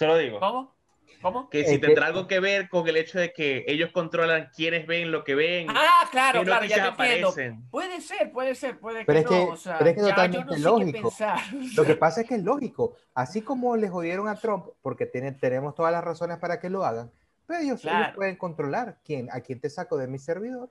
Solo digo. ¿Cómo? ¿Cómo? Que Eh, si que- tendrá algo que ver con el hecho de que ellos controlan quiénes ven lo que ven, Ah, claro, claro, ya te entiendo. Puede ser, puede ser, puede Pero que es que- no. O sea, pero es que totalmente no lógico. Lo que pasa es que es lógico. Así como le jodieron a Trump, porque tienen, tenemos todas las razones para que lo hagan, pero ellos, ellos Claro. pueden controlar quién, a quién te saco de mi servidor.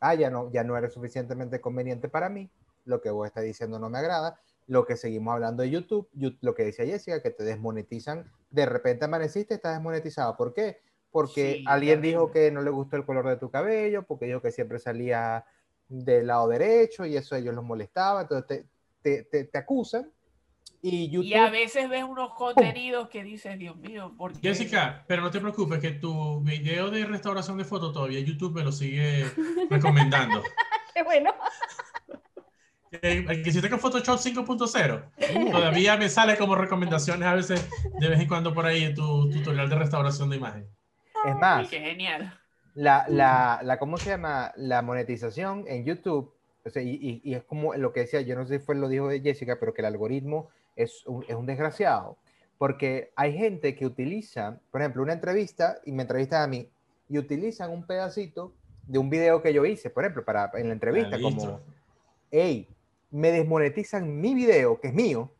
Ah, ya no, ya no eres suficientemente conveniente para mí. Lo que vos estás diciendo no me agrada. Lo que seguimos hablando de YouTube, lo que decía Jessica, que te desmonetizan. De repente amaneciste, estás desmonetizado. ¿Por qué? Porque Sí, alguien dijo que no le gustó el color de tu cabello, porque dijo que siempre salía del lado derecho y eso a ellos los molestaba. Entonces te, te, te, te acusan Y YouTube. Y a veces ves unos contenidos que dices, Dios mío, ¿por qué? Jessica, pero no te preocupes que tu video de restauración de fotos todavía YouTube me lo sigue recomendando. Qué bueno. El que hiciste con Photoshop 5.0 todavía me sale como recomendaciones a veces de vez en cuando por ahí en tu tutorial de restauración de imagen. Es más, Qué genial. la, la, la, ¿cómo se llama? La monetización en YouTube, o sea, y, y- es como lo que decía, yo no sé si fue lo dijo de Jessica, pero que el algoritmo es un, es un desgraciado, porque hay gente que utiliza, por ejemplo, una entrevista, y me entrevistan a mí, y utilizan un pedacito de un video que yo hice, por ejemplo, para, en la entrevista, como, hey, me desmonetizan mi video, que es mío,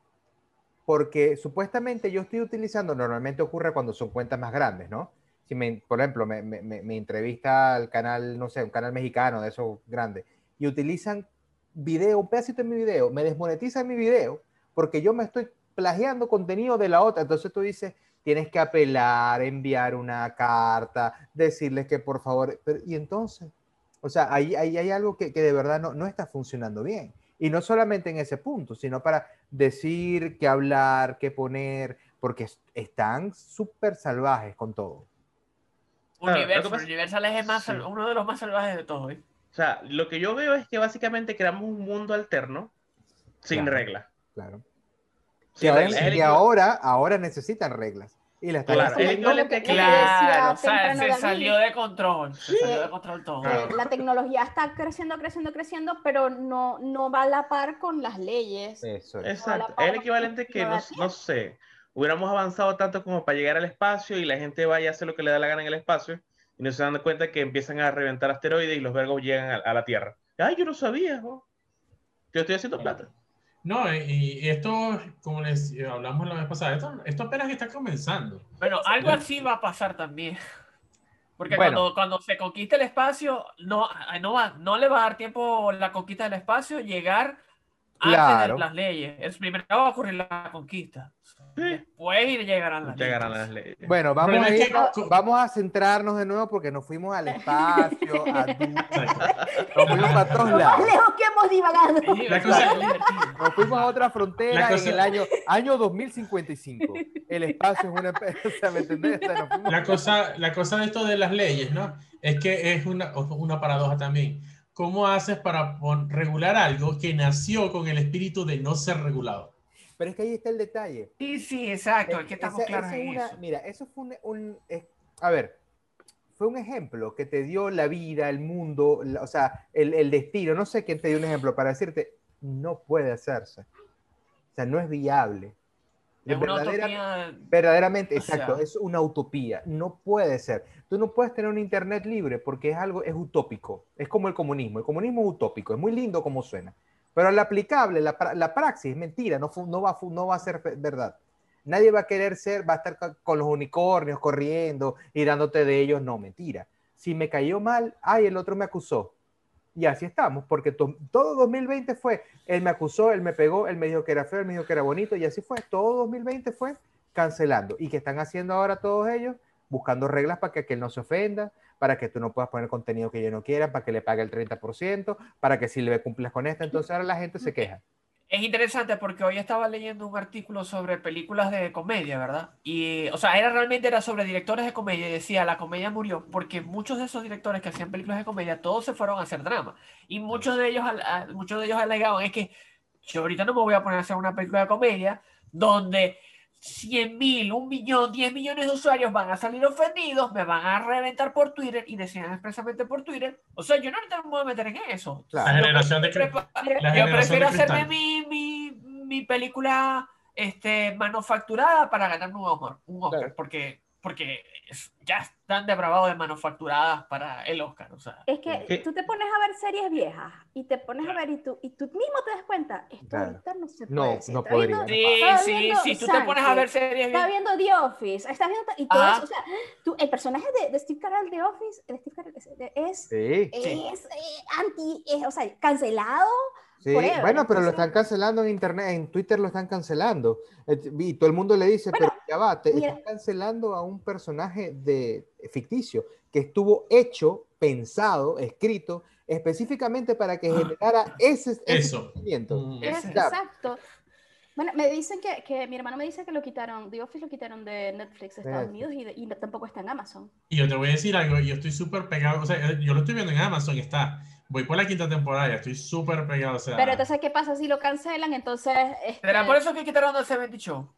porque supuestamente yo estoy utilizando, normalmente ocurre cuando son cuentas más grandes, ¿no? Si me, por ejemplo, me, entrevista al canal, no sé, un canal mexicano de esos grandes, y utilizan video, un pedacito de mi video, me desmonetizan mi video, porque yo me estoy plagiando contenido de la otra. Entonces tú dices, tienes que apelar, enviar una carta, decirles que por favor, y entonces, o sea, ahí, ahí hay algo que, que de verdad no, no está funcionando bien. Y no solamente en ese punto, sino para decir, qué hablar, qué poner, porque es- están súper salvajes con todo. Universal, Universal es más Sí. uno de los más salvajes de todos. ¿eh? O sea, lo que yo veo es que básicamente creamos un mundo alterno sin Claro. reglas. Claro. Sin reglas. Que equiva- ahora, ahora necesitan reglas. Y las están Claro, o sea, se salió de control. Se salió de control todo. Claro. eh, la tecnología está creciendo, creciendo, creciendo, pero no, no va a la par con las leyes. Eso es. Exacto. la Es el equivalente que, no, no sé, hubiéramos avanzado tanto como para llegar al espacio y la gente vaya a hacer lo que le da la gana en el espacio y no se dan cuenta que empiezan a reventar asteroides y los vergos llegan a, a la Tierra. Ay, yo no sabía. ¿no? Yo estoy haciendo plata. No, y, esto, como les hablamos la vez pasada, esto, esto apenas está comenzando. Bueno, algo así va a pasar también. Porque Bueno. cuando, cuando se conquista el espacio, no, no, va, no le va a dar tiempo la conquista del espacio llegar antes Claro. de las leyes. Es primero va a ocurrir la conquista. Después llegaran las Llegarán leyes. las leyes. Bueno, vamos a, ir- vamos a centrarnos de nuevo porque nos fuimos al espacio, a nos fuimos para todos Lo más lados. lejos que hemos divagado. Cosa-. Nos fuimos a otra frontera cosa- en el año, año 2055. El espacio es una... Sea, ¿me entendés? O sea, La cosa, la cosa de esto de las leyes, ¿no? Es que es una, una paradoja también. ¿Cómo haces para regular algo que nació con el espíritu de no ser regulado? Pero es que ahí está el detalle. Sí, sí, exacto. Es que Esa- estamos claros esa en es una- eso. Mira, eso fue un, un- a ver, fue un ejemplo que te dio la vida, el mundo, la- o sea, el, el destino. No sé quién te dio un ejemplo para decirte, no puede hacerse. O sea, no es viable. Es Verdadera- utopía. Verdaderamente, O sea- exacto, es una utopía, no puede ser. Tú no puedes tener un internet libre porque es algo, es utópico, es como el comunismo, el comunismo es utópico, es muy lindo como suena, pero al aplicable, la, la praxis mentira, no, no, va, no va a ser verdad. Nadie va a querer ser, va a estar con los unicornios corriendo y dándote de ellos, no, mentira. Si me cayó mal, ay, el otro me acusó. Y así estamos, porque to- todo 2020 fue, él me acusó, él me pegó, él me dijo que era feo, él me dijo que era bonito, y así fue. Todo 2020 fue cancelando. ¿Y qué están haciendo ahora todos ellos? Buscando reglas para que aquel no se ofenda, para que tú no puedas poner contenido que yo no quiera, para que le pague el 30%, para que si le cumplas con esta. Entonces ahora la gente se queja. Es interesante porque hoy estaba leyendo un artículo sobre películas de comedia, ¿verdad? Y, o sea, era realmente era sobre directores de comedia y decía, la comedia murió porque muchos de esos directores que hacían películas de comedia, todos se fueron a hacer drama. Y muchos de ellos, muchos de ellos alegaban, es que yo ahorita no me voy a poner a hacer una película de comedia donde 100 mil, un millón, 10 millones de usuarios van a salir ofendidos, me van a reventar por Twitter y decían expresamente por Twitter. O sea, yo no me voy a meter en eso. Claro. La Yo generación de cri- prepa- la yo generación prefiero de hacerme mi, mi, mi película este, manufacturada para ganarme un Oscar, un Oscar Claro. porque, porque ya están depravados de manufacturadas para el Oscar. O sea, Es que ¿Qué? tú te pones a ver series viejas y te pones a ver y tú, y tú mismo te das cuenta, esto Claro. ahorita no se puede No, no Estaba viendo- podría. sí, sí, viendo sí, tú te pones a ver series Estaba bien. viendo The Office, estás viendo y todo Ajá. eso, o sea, tú, el personaje de, de Steve Carell de Office, de Steve Carell es, es, Sí, es, eh, anti, es, o sea, cancelado. sí. Bueno, pero lo están cancelando en internet, en Twitter lo están cancelando. Eh, Y todo el mundo le dice, Bueno, pero ya va, te mira. están cancelando a un personaje de ficticio que estuvo hecho, pensado, escrito específicamente para que generara ese, ese Eso. sentimiento. Mm. Exacto. Bueno, me dicen que, que mi hermano me dice que lo quitaron, The Office lo quitaron de Netflix de Estados. Unidos y, de- y tampoco está en Amazon. Y yo te voy a decir algo, yo estoy súper pegado, o sea, eh, yo lo estoy viendo en Amazon, está, voy por la quinta temporada, ya estoy súper pegado, o sea, Pero entonces, ¿qué pasa si lo cancelan? Entonces, este, ¿Será por eso que quitaron el 70 Show?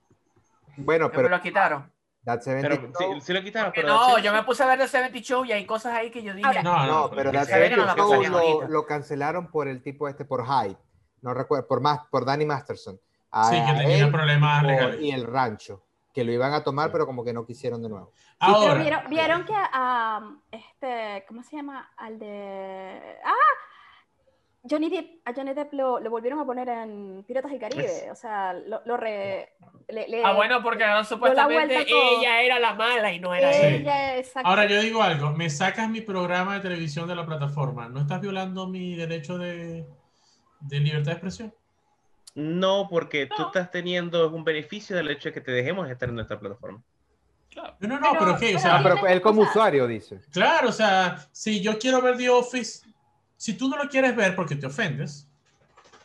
Bueno, me pero lo quitaron. That 70 Pero Show- sí, sí lo quitaron, pero no, yo me puse a ver el 70 Show y hay cosas ahí que yo dije. Ahora- no, No, pero That se se ve 70 que no la Show lo, cancelaron por el tipo este, por Hyde. No recuerdo, por, más, por Danny Masterson. A- Sí, que tenía problemas legales. Y el rancho, que lo iban a tomar, pero como que no quisieron de nuevo. Sí, pero Ahora, vieron, vieron que a este, ¿cómo se llama? Al de ah, Johnny Depp, a Johnny Depp lo, lo volvieron a poner en Piratas del Caribe, o sea, lo, lo re, le, le- Ah, bueno, porque vuelta supuestamente ella era la mala y no era ella, exacto. ahora yo digo algo, me sacas mi programa de televisión de la plataforma, ¿no estás violando mi derecho de, de libertad de expresión? No, porque tú No. estás teniendo un beneficio del hecho de que te dejemos estar en nuestra plataforma. Claro. No, no, no, Pero- pero, ¿qué? O sea, Ah, pero él como usuario dice. claro, o sea, si yo quiero ver The Office, si tú no lo quieres ver porque te ofendes,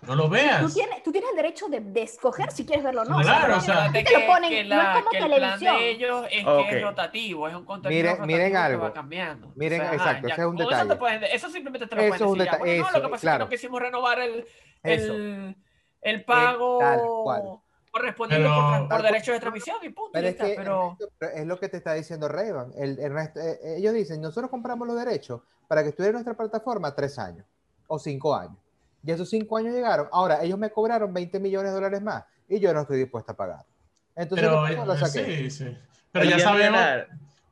no lo Tú veas. tienes, tú tienes el derecho de, de escoger si quieres verlo o no. Claro, o sea- no Acuérdate te lo que, ponen, que no es como que el televisión. plan de ellos es que es rotativo, es un contenido Miren- rotativo miren que va cambiando. Miren, exacto, ya ese es un Eso, detalle. eso simplemente te lo Eso pueden decir ya. no, lo que pasa claro. es que no quisimos renovar el, el, el pago tal cual. Correspondiente Pero- por, por derechos de transmisión y punto. Pero y es ya está, que pero Ernesto, pero es lo que te está diciendo Revan. El, eh, eh, ellos dicen, nosotros compramos los derechos para que estuviera en nuestra plataforma tres años o cinco años. Y esos cinco años llegaron. Ahora, ellos me cobraron 20 millones de dólares más y yo no estoy dispuesto a pagar. Entonces, eh, saqué. sí, sí. Pero ya sabemos,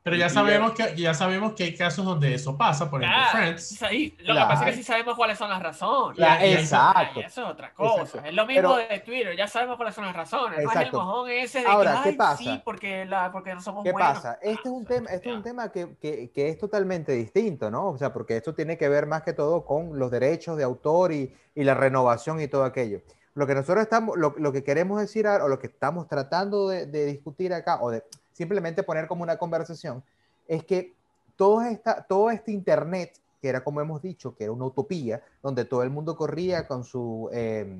pero ya sabemos que ya sabemos que hay casos donde eso pasa, por ejemplo, Ah, Friends. sí, lo Claro. que pasa es que sí sabemos cuáles son las razones. Claro, exacto. Ay, eso es otra cosa. Exacto. Es lo mismo Pero- de Twitter, ya sabemos cuáles son las razones. No es el Exacto. mojón ese de Ahora, que, ¿qué "Ay, pasa? sí, porque, la, porque no somos ¿Qué buenos. pasa? Este es un tema, este es un tema que, que- que es totalmente distinto, ¿no? O sea, porque esto tiene que ver más que todo con los derechos de autor y, y la renovación y todo aquello. Lo que nosotros estamos, lo, lo que queremos decir ahora, o lo que estamos tratando de, de discutir acá, o de simplemente poner como una conversación, es que todo, esta, todo este Internet, que era como hemos dicho, que era una utopía, donde todo el mundo corría con su eh,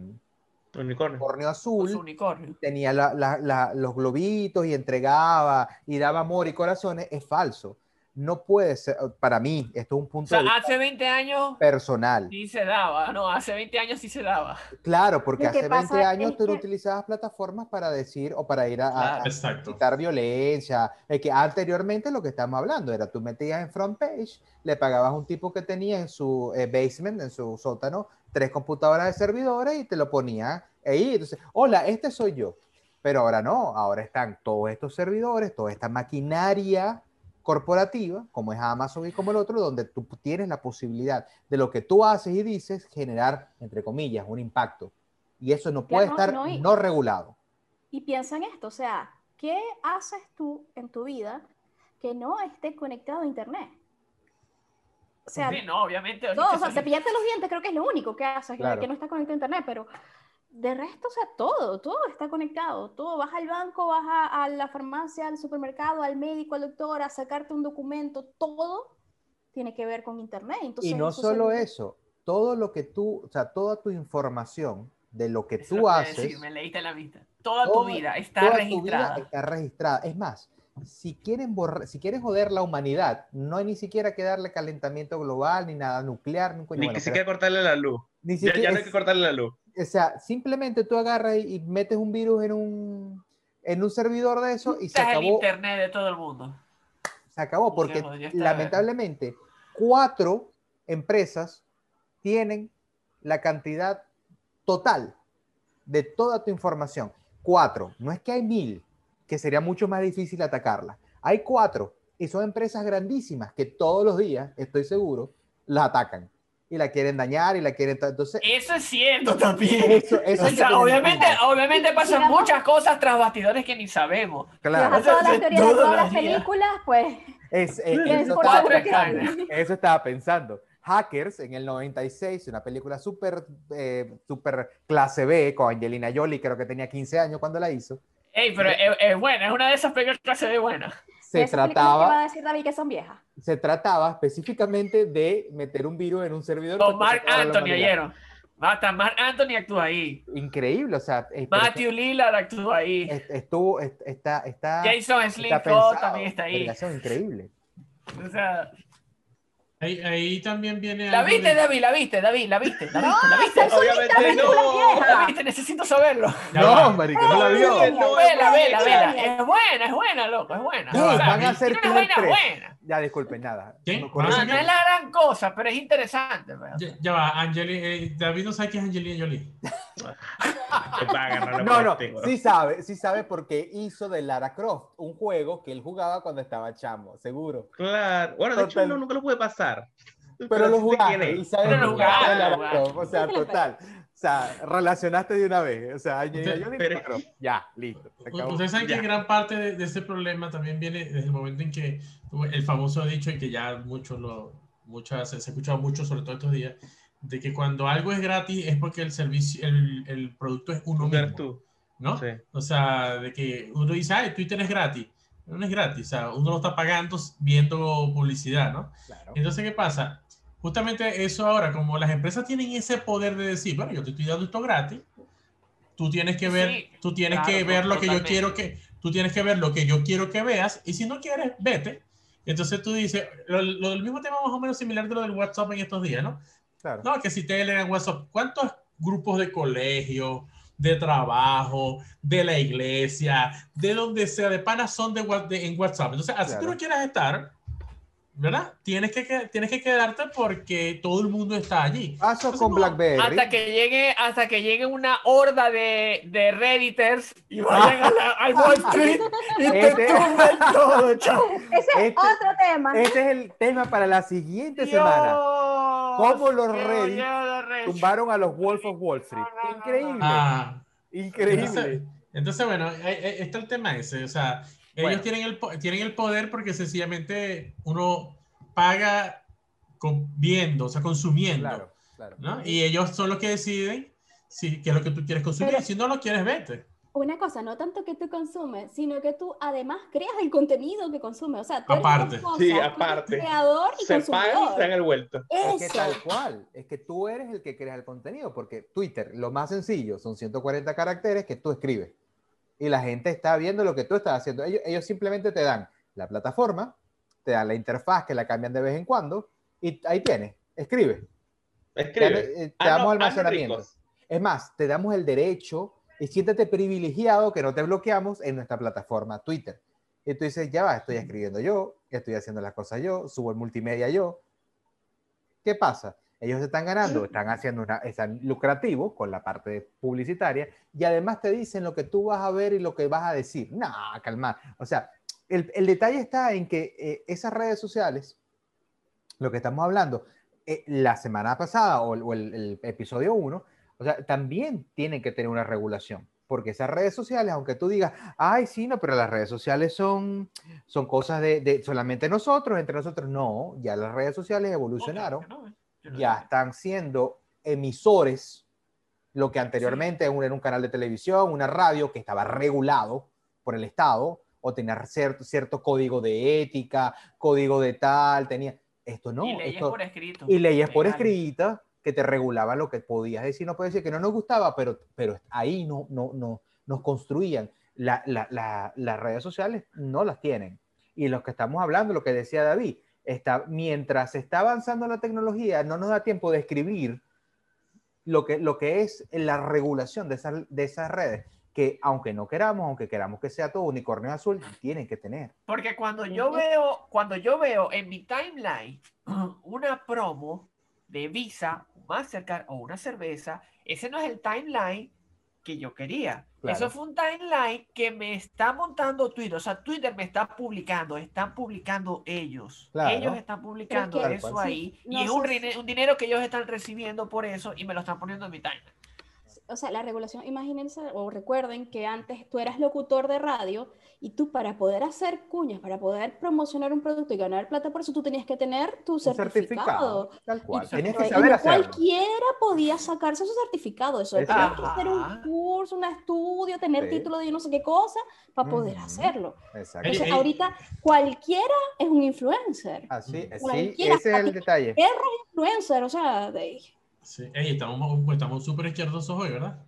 Unicornio. Con azul, su unicornio. tenía la- la- la- los globitos y entregaba y daba amor y corazones, es falso. No puede ser, para mí, esto es un O punto sea, de vista hace 20 años personal. sí se daba, no, hace 20 años sí se daba. Claro, porque hace 20 pasa años tú que- utilizabas plataformas para decir o para ir a, a- Claro. a Exacto. quitar violencia. Es que anteriormente lo que estamos hablando era tú metías en front page, le pagabas a un tipo que tenía en su eh, basement, en su sótano, tres computadoras de servidores y te lo ponía ahí. Entonces, hola, este soy yo. Pero ahora no, ahora están todos estos servidores, toda esta maquinaria corporativa, como es Amazon y como el otro, donde tú tienes la posibilidad de lo que tú haces y dices generar, entre comillas, un impacto. Y eso no puede Claro, estar no, y- no regulado. Y piensa en esto, o sea, ¿qué haces tú en tu vida que no esté conectado a internet? O sea, Sí, no, obviamente. todo, o sea, cepillarte los dientes creo que es lo único que haces, que- Claro. que no está conectado a internet, pero de resto, o sea, todo, todo está conectado, todo, vas al banco, vas a, a la farmacia, al supermercado, al médico, al doctor, a sacarte un documento, todo tiene que ver con internet. Entonces, Y no eso solo se- eso, todo lo que tú, o sea, toda tu información de lo que Eso tú lo que haces, decir, me leíste la vista. Toda tu toda- vida está toda tu registrada. vida está registrada. Es más, si quieren borrar, si quieren joder la humanidad, no hay ni siquiera que darle calentamiento global, ni nada nuclear, ni, Ni bueno, siquiera cortarle la luz. ni Ya, ya siquiera- no hay que cortarle la luz. O sea, simplemente tú agarras y, y metes un virus en un, en un servidor de eso y se el acabó, internet de todo el mundo. se acabó, porque lamentablemente cuatro empresas tienen la cantidad total de toda tu información. Cuatro, no es que hay mil, que sería mucho más difícil atacarla. Hay cuatro y son empresas grandísimas que todos los días, estoy seguro, la atacan y la quieren dañar y la quieren... Entonces, Eso es cierto también. eso, eso O sea, en obviamente, obviamente pasan Digamos- muchas cosas tras bastidores que ni sabemos. Claro, a todas las Eso- teorías de todas las películas, pues es, eh, Tienes eso, estaba pensando, eso estaba pensando. Hackers en el 96, una película súper eh, súper clase B con Angelina Jolie, creo que tenía 15 años cuando la hizo. Ey, pero es, es buena, es una de esas películas que se ve buena. Se trataba, va a decir David que son viejas. se trataba específicamente de meter un virus en un servidor. Con Mark Anthony oyeron. Hasta Mark Anthony actúa ahí. Increíble, o sea, Matthew Lillard actúa ahí. est- estuvo, est- está, está, Jason Slim está también está ahí. Increíble. O sea, Ahí, ahí también viene ¿la viste, de- David? ¿La viste, David? ¿La viste? ¿La viste? ¿La viste? Obviamente no. ¿La viste? Necesito saberlo. No, marico, no la vio. No, Vela, vela, no, vela. no. Es buena, es buena, loco, es buena. ¿Qué? O sea, Van a una Club vaina 3. buena. Ya, disculpen, nada. ¿Qué? Me ¿Van a ocurrió- No, no es la gran cosa, pero es interesante. Ya, ya va, Angeli, eh, David no sabe quién es Angelina Jolie. No, no, sí sabe, sí sabe porque hizo de Lara Croft un juego que él jugaba cuando estaba chamo, seguro. Claro. Bueno, de hecho, no, nunca lo pude pasar. Pero lo sí sé jugaste y es. sabes Pero lo jugaste, lo o sea, lo total. O sea, relacionaste de una vez. O sea, Angelina Jolie, pero- Croft. Ya, listo. Ustedes saben que gran parte de, de ese problema también viene desde el momento en que el famoso dicho y que ya muchos lo, muchas, se ha escuchado mucho, sobre todo estos días, de que cuando algo es gratis es porque el servicio, el, el producto es uno ¿Dónde eres mismo, tú? ¿no? Sí. O sea, de que uno dice, ay, Twitter es gratis. No es gratis, o sea, uno lo está pagando viendo publicidad, ¿no? Claro. Entonces, ¿qué pasa? Justamente eso ahora, como las empresas tienen ese poder de decir, bueno, yo te estoy dando esto gratis, tú tienes que ver, Sí, tú tienes claro, que ver lo que yo quiero que, tú tienes que ver lo que yo quiero que veas, y si no quieres, vete. Entonces tú dices, lo, lo del mismo tema más o menos similar de lo del WhatsApp en estos días, ¿no? claro. No, que si Telegram, WhatsApp, ¿cuántos grupos de colegio, de trabajo, de la iglesia, de donde sea, de panas son de, de- en WhatsApp? Entonces, así tú Claro. no quieras estar, ¿verdad? Tienes que, tienes que quedarte porque todo el mundo está allí. Paso Entonces, con no, BlackBerry. Hasta que llegue, hasta que llegue una horda de, de redditors y vayan a la- al Wall Street y te Este- tumben todo, chao. Ese es Este- otro tema. Este es el tema para la siguiente Dios, semana. ¿Cómo los Reddit. Tumbaron a los Wolf of Wall Street. No, no, no, Increíble. Ah, Increíble. Entonces, entonces, bueno, eh, eh, está el tema ese. O sea, ellos Bueno. tienen, el, tienen el poder porque sencillamente uno paga con- viendo, o sea, consumiendo. Claro, claro. ¿no? Y ellos son los que deciden si, qué es lo que tú quieres consumir. Pero- si no lo quieres, vete. Una cosa, no tanto que tú consumes, sino que tú además creas el contenido que consumes. O sea, tú eres Aparte. dos cosas, Sí, tú eres aparte. creador y Se pagan y consumidor. se han el vuelto. Es que Eso. tal cual, es que tú eres el que creas el contenido, porque Twitter, lo más sencillo, son 140 caracteres que tú escribes. Y la gente está viendo lo que tú estás haciendo. Ellos, ellos simplemente te dan la plataforma, te dan la interfaz que la cambian de vez en cuando, y ahí tienes, escribe. Escribe. eh, te Ah, damos no, almacenamiento. Es más, te damos el derecho y siéntete privilegiado que no te bloqueamos en nuestra plataforma Twitter. Y tú dices, ya va, estoy escribiendo yo, estoy haciendo las cosas yo, subo el multimedia yo. ¿Qué pasa? Ellos están ganando, están haciendo una, están lucrativos con la parte publicitaria y además te dicen lo que tú vas a ver y lo que vas a decir. No, calma. O sea, el, el detalle está en que eh, esas redes sociales, lo que estamos hablando, eh, la semana pasada o, el- o el, el episodio 1, o sea, también tienen que tener una regulación. Porque esas redes sociales, aunque tú digas, ay, sí, no, pero las redes sociales son, son cosas de, de solamente nosotros, entre nosotros, no, ya las redes sociales evolucionaron, No, no, no ya están siendo emisores, lo que anteriormente era un- era un canal de televisión, una radio que estaba regulado por el Estado, o tenía cierto, cierto código de ética, código de tal, tenía, esto no, y leyes esto, por escrito. y leyes por legales. escrita que te regulaban lo que podías decir, no puedes decir que no nos gustaba, pero, pero ahí no, no, no nos construían. La- la- la- las redes sociales no las tienen. Y los que estamos hablando, lo que decía David, está, mientras está avanzando la tecnología, no nos da tiempo de escribir lo que, lo que es la regulación de esas, de esas redes, que aunque no queramos, aunque queramos que sea todo unicornio azul, tienen que tener. Porque cuando yo veo, cuando yo veo en mi timeline una promo de Visa, Mastercard o una cerveza, ese no es el timeline que yo quería. Claro. Eso fue un timeline que me está montando Twitter. O sea, Twitter me está publicando, están publicando ellos. Claro. Ellos están publicando eso cual. ahí. Sí, y es un, un dinero que ellos están recibiendo por eso y me lo están poniendo en mi timeline. O sea, la regulación, imagínense o recuerden que antes tú eras locutor de radio y tú para poder hacer cuñas, para poder promocionar un producto y ganar plata por eso, tú tenías que tener tu Un certificado. Tal cual. Y- que saber hacerlo. cualquiera podía sacarse su certificado. Eso tenía que hacer un curso, un estudio, tener Sí. título de yo no sé qué cosa para poder Ujú. hacerlo. Exacto. Entonces, ey. ahorita cualquiera es Ah, es un influencer. Así, sí, Cualquiera, ese es el detalle. Influencer, o sea, de- Sí. Ey, estamos estamos súper izquierdosos hoy, ¿verdad?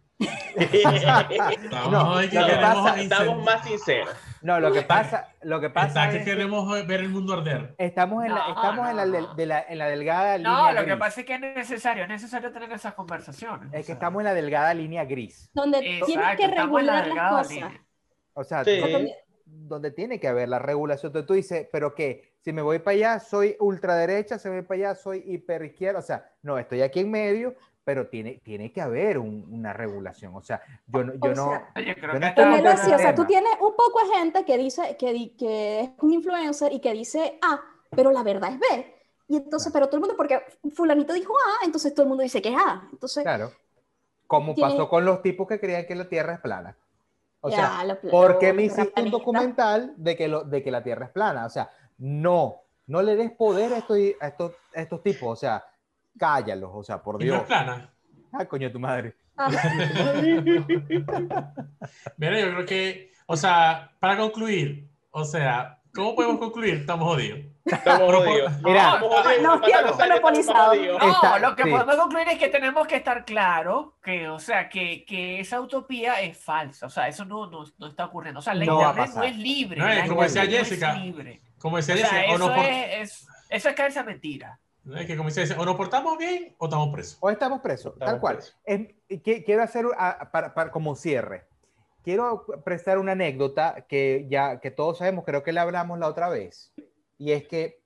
Estamos No, hoy que lo que pasa- Estamos más sinceros. No, lo que pasa, lo que Está pasa que es queremos ver el mundo arder. estamos en la, No, estamos en la, no, del- no. de la- en la delgada No, línea lo que pasa es que es necesario, es necesario tener esas conversaciones. Es o que sea. estamos en la delgada línea gris. Donde Exacto, tienes que estamos en la regular las cosas. línea. O sea, Sí. donde, donde tiene que haber la regulación. Entonces tú dices, pero qué, si me voy para allá soy ultraderecha, si me voy para allá soy hiperizquierda. O sea, no, estoy aquí en medio, pero tiene, tiene que haber un- una regulación. O sea, yo no, yo O no, sea, Oye, creo Yo que no o sea, tú tienes un poco de gente que dice que, di- que es un influencer y que dice A, pero la verdad es B. Y entonces, pero todo el mundo, porque fulanito dijo A, entonces todo el mundo dice que es A. Entonces, claro, como Tiene- pasó con los tipos que creían que la Tierra es plana. O ya, sea, ¿por qué me hiciste un documental de que, lo, de que la Tierra es plana? O sea, no, no le des poder a estos, a estos, a estos tipos. O sea, cállalos, o sea, por no es Dios. plana. Ah, coño, tu madre. Ah, Mira, yo creo que, o sea, para concluir, o sea, ¿cómo podemos concluir? Estamos jodidos. Estamos jodidos. Mira. Estamos jodidos. No, jodidos. No, Está- lo que sí. podemos concluir es que tenemos que estar claro que, o sea, que, que esa utopía es falsa. O sea, eso no, no, no está ocurriendo. O sea, la No internet no es libre. No, es como decía no es Jessica. libre. Como decía O sea, o eso, nos por- es, es- eso es caerse a mentira. es que como dice o nos portamos bien o estamos presos. O estamos presos, Estamos tal cual. presos. Es- quiero hacer, a- para, para- como cierre, quiero prestar una anécdota que ya que todos sabemos, creo que la hablamos la otra vez, y es que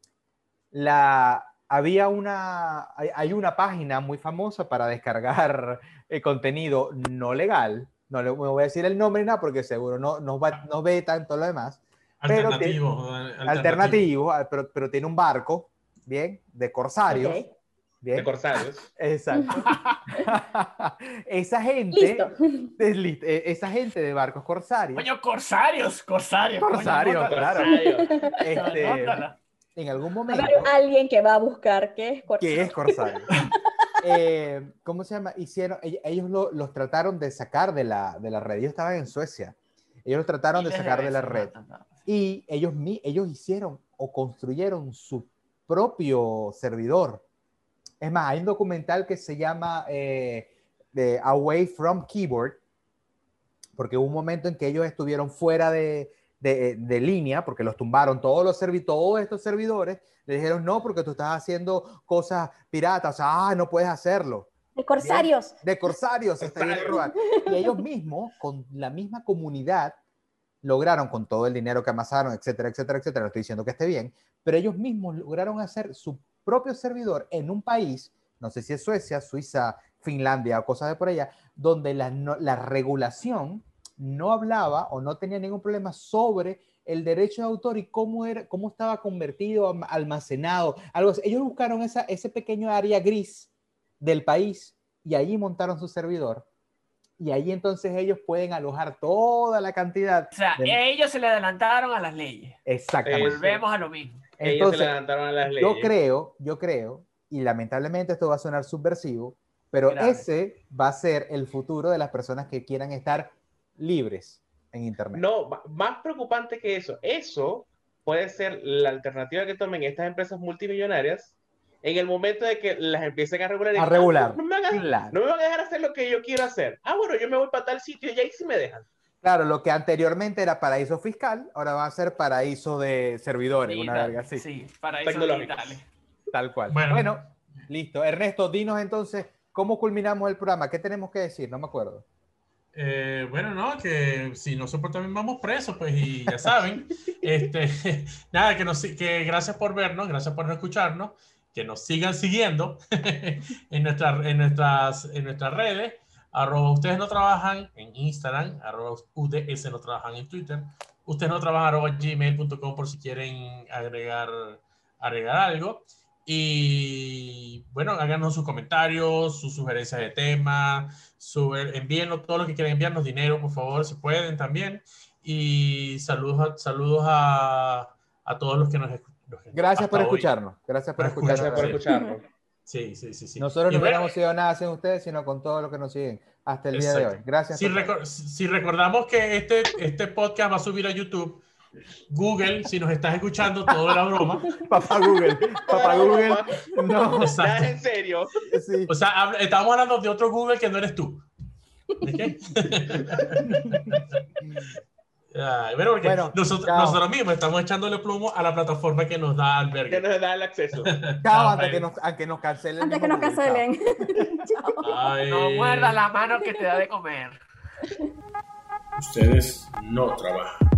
la, había una, hay, hay una página muy famosa para descargar eh, contenido no legal, no le no voy a decir el nombre ni nada porque seguro no, no, va, no ve tanto lo demás, Pero Alternativo. alternativo, ah, pero, pero tiene un barco, bien, de corsarios, bien, De corsarios. Exacto. esa gente, Listo. eh, esa gente de barcos corsarios, Coño, corsarios, corsarios. Corsarios, claro. Corsarios. este, en algún momento, haber alguien que va a buscar qué es corsario. que es corsario, eh, ¿cómo se llama? Hicieron, ell- ellos lo- los trataron de sacar de la, de la red. Ellos estaban en Suecia. Ellos los trataron de sacar de la red. Y ellos, ellos hicieron o construyeron su propio servidor. Es más, hay un documental que se llama eh, de Away from Keyboard, porque hubo un momento en que ellos estuvieron fuera de, de- de línea, porque los tumbaron todos los servi todos estos servidores, le dijeron no, porque tú estás haciendo cosas piratas, o sea, ah, no puedes hacerlo De corsarios. de corsarios. Y ellos mismos, con la misma comunidad, lograron con todo el dinero que amasaron, etcétera, etcétera, etcétera, no estoy diciendo que esté bien, pero ellos mismos lograron hacer su propio servidor en un país, no sé si es Suecia, Suiza, Finlandia o cosas de por allá, donde la, no- la regulación no hablaba o no tenía ningún problema sobre el derecho de autor y cómo, era, cómo estaba convertido, almacenado, algo así. Ellos buscaron esa, ese pequeño área gris del país y allí montaron su servidor. Y ahí entonces ellos pueden alojar toda la cantidad. O sea, de- ellos se le adelantaron a las leyes. Exactamente. Volvemos a lo mismo. Ellos se Entonces, le adelantaron a las leyes. yo creo, yo creo, y lamentablemente esto va a sonar subversivo, pero Grave. ese va a ser el futuro de las personas que quieran estar libres en Internet. No, más preocupante que eso. Eso puede ser la alternativa que tomen estas empresas multimillonarias en el momento de que las empiecen a regular. A regular. "Ah, no, me hagan- Claro. no me van a dejar hacer lo que yo quiero hacer. Ah, bueno, yo me voy para tal sitio y ahí sí me dejan. Claro, lo que anteriormente era paraíso fiscal, ahora va a ser paraíso de servidores, una Digital, verga así. Sí, para eso Tecnológicos. digitales. Tal cual. Bueno. Bueno. listo. Ernesto, dinos entonces cómo culminamos el programa. ¿Qué tenemos que decir? No me acuerdo. Eh, bueno, no, que si no bien vamos presos, pues, y ya saben. este, nada, que, nos, que gracias por vernos, gracias por escucharnos, que nos sigan siguiendo en, nuestra, en, nuestras, en nuestras redes. Arroba ustedes no trabajan en Instagram, arroba UDS no trabajan en Twitter. Ustedes no trabajan arroba gmail.com por si quieren agregar, agregar algo. Y bueno, háganos sus comentarios, sus sugerencias de tema, su, envíenos todo lo que quieran enviarnos, dinero, por favor, si pueden también. Y saludos saludos a, a todos los que nos escuchan. Gracias por escucharnos. Gracias por escucharnos. Gracias por Sí. escucharnos. Sí, sí, sí. sí. Nosotros Y no hubiéramos sido nada sin ustedes, sino con todo lo que nos siguen hasta el día de hoy. Exacto. Gracias. si, todos. recor- si recordamos que este, este podcast va a subir a YouTube, Google, si nos estás escuchando, todo era broma. Papá Google, papá Google, no, Exacto. en serio. sí. O sea, estábamos hablando de otro Google que no eres tú. ¿Ok? Ay, pero porque Bueno, nosotros, mismos estamos echándole plomo a la plataforma que nos da Que albergue. nos da el acceso. Chao, antes que nos, antes que nos cancelen. Antes que nos cancelen. Chao. Ay. No muerda la mano que te da de comer. Ustedes no trabajan.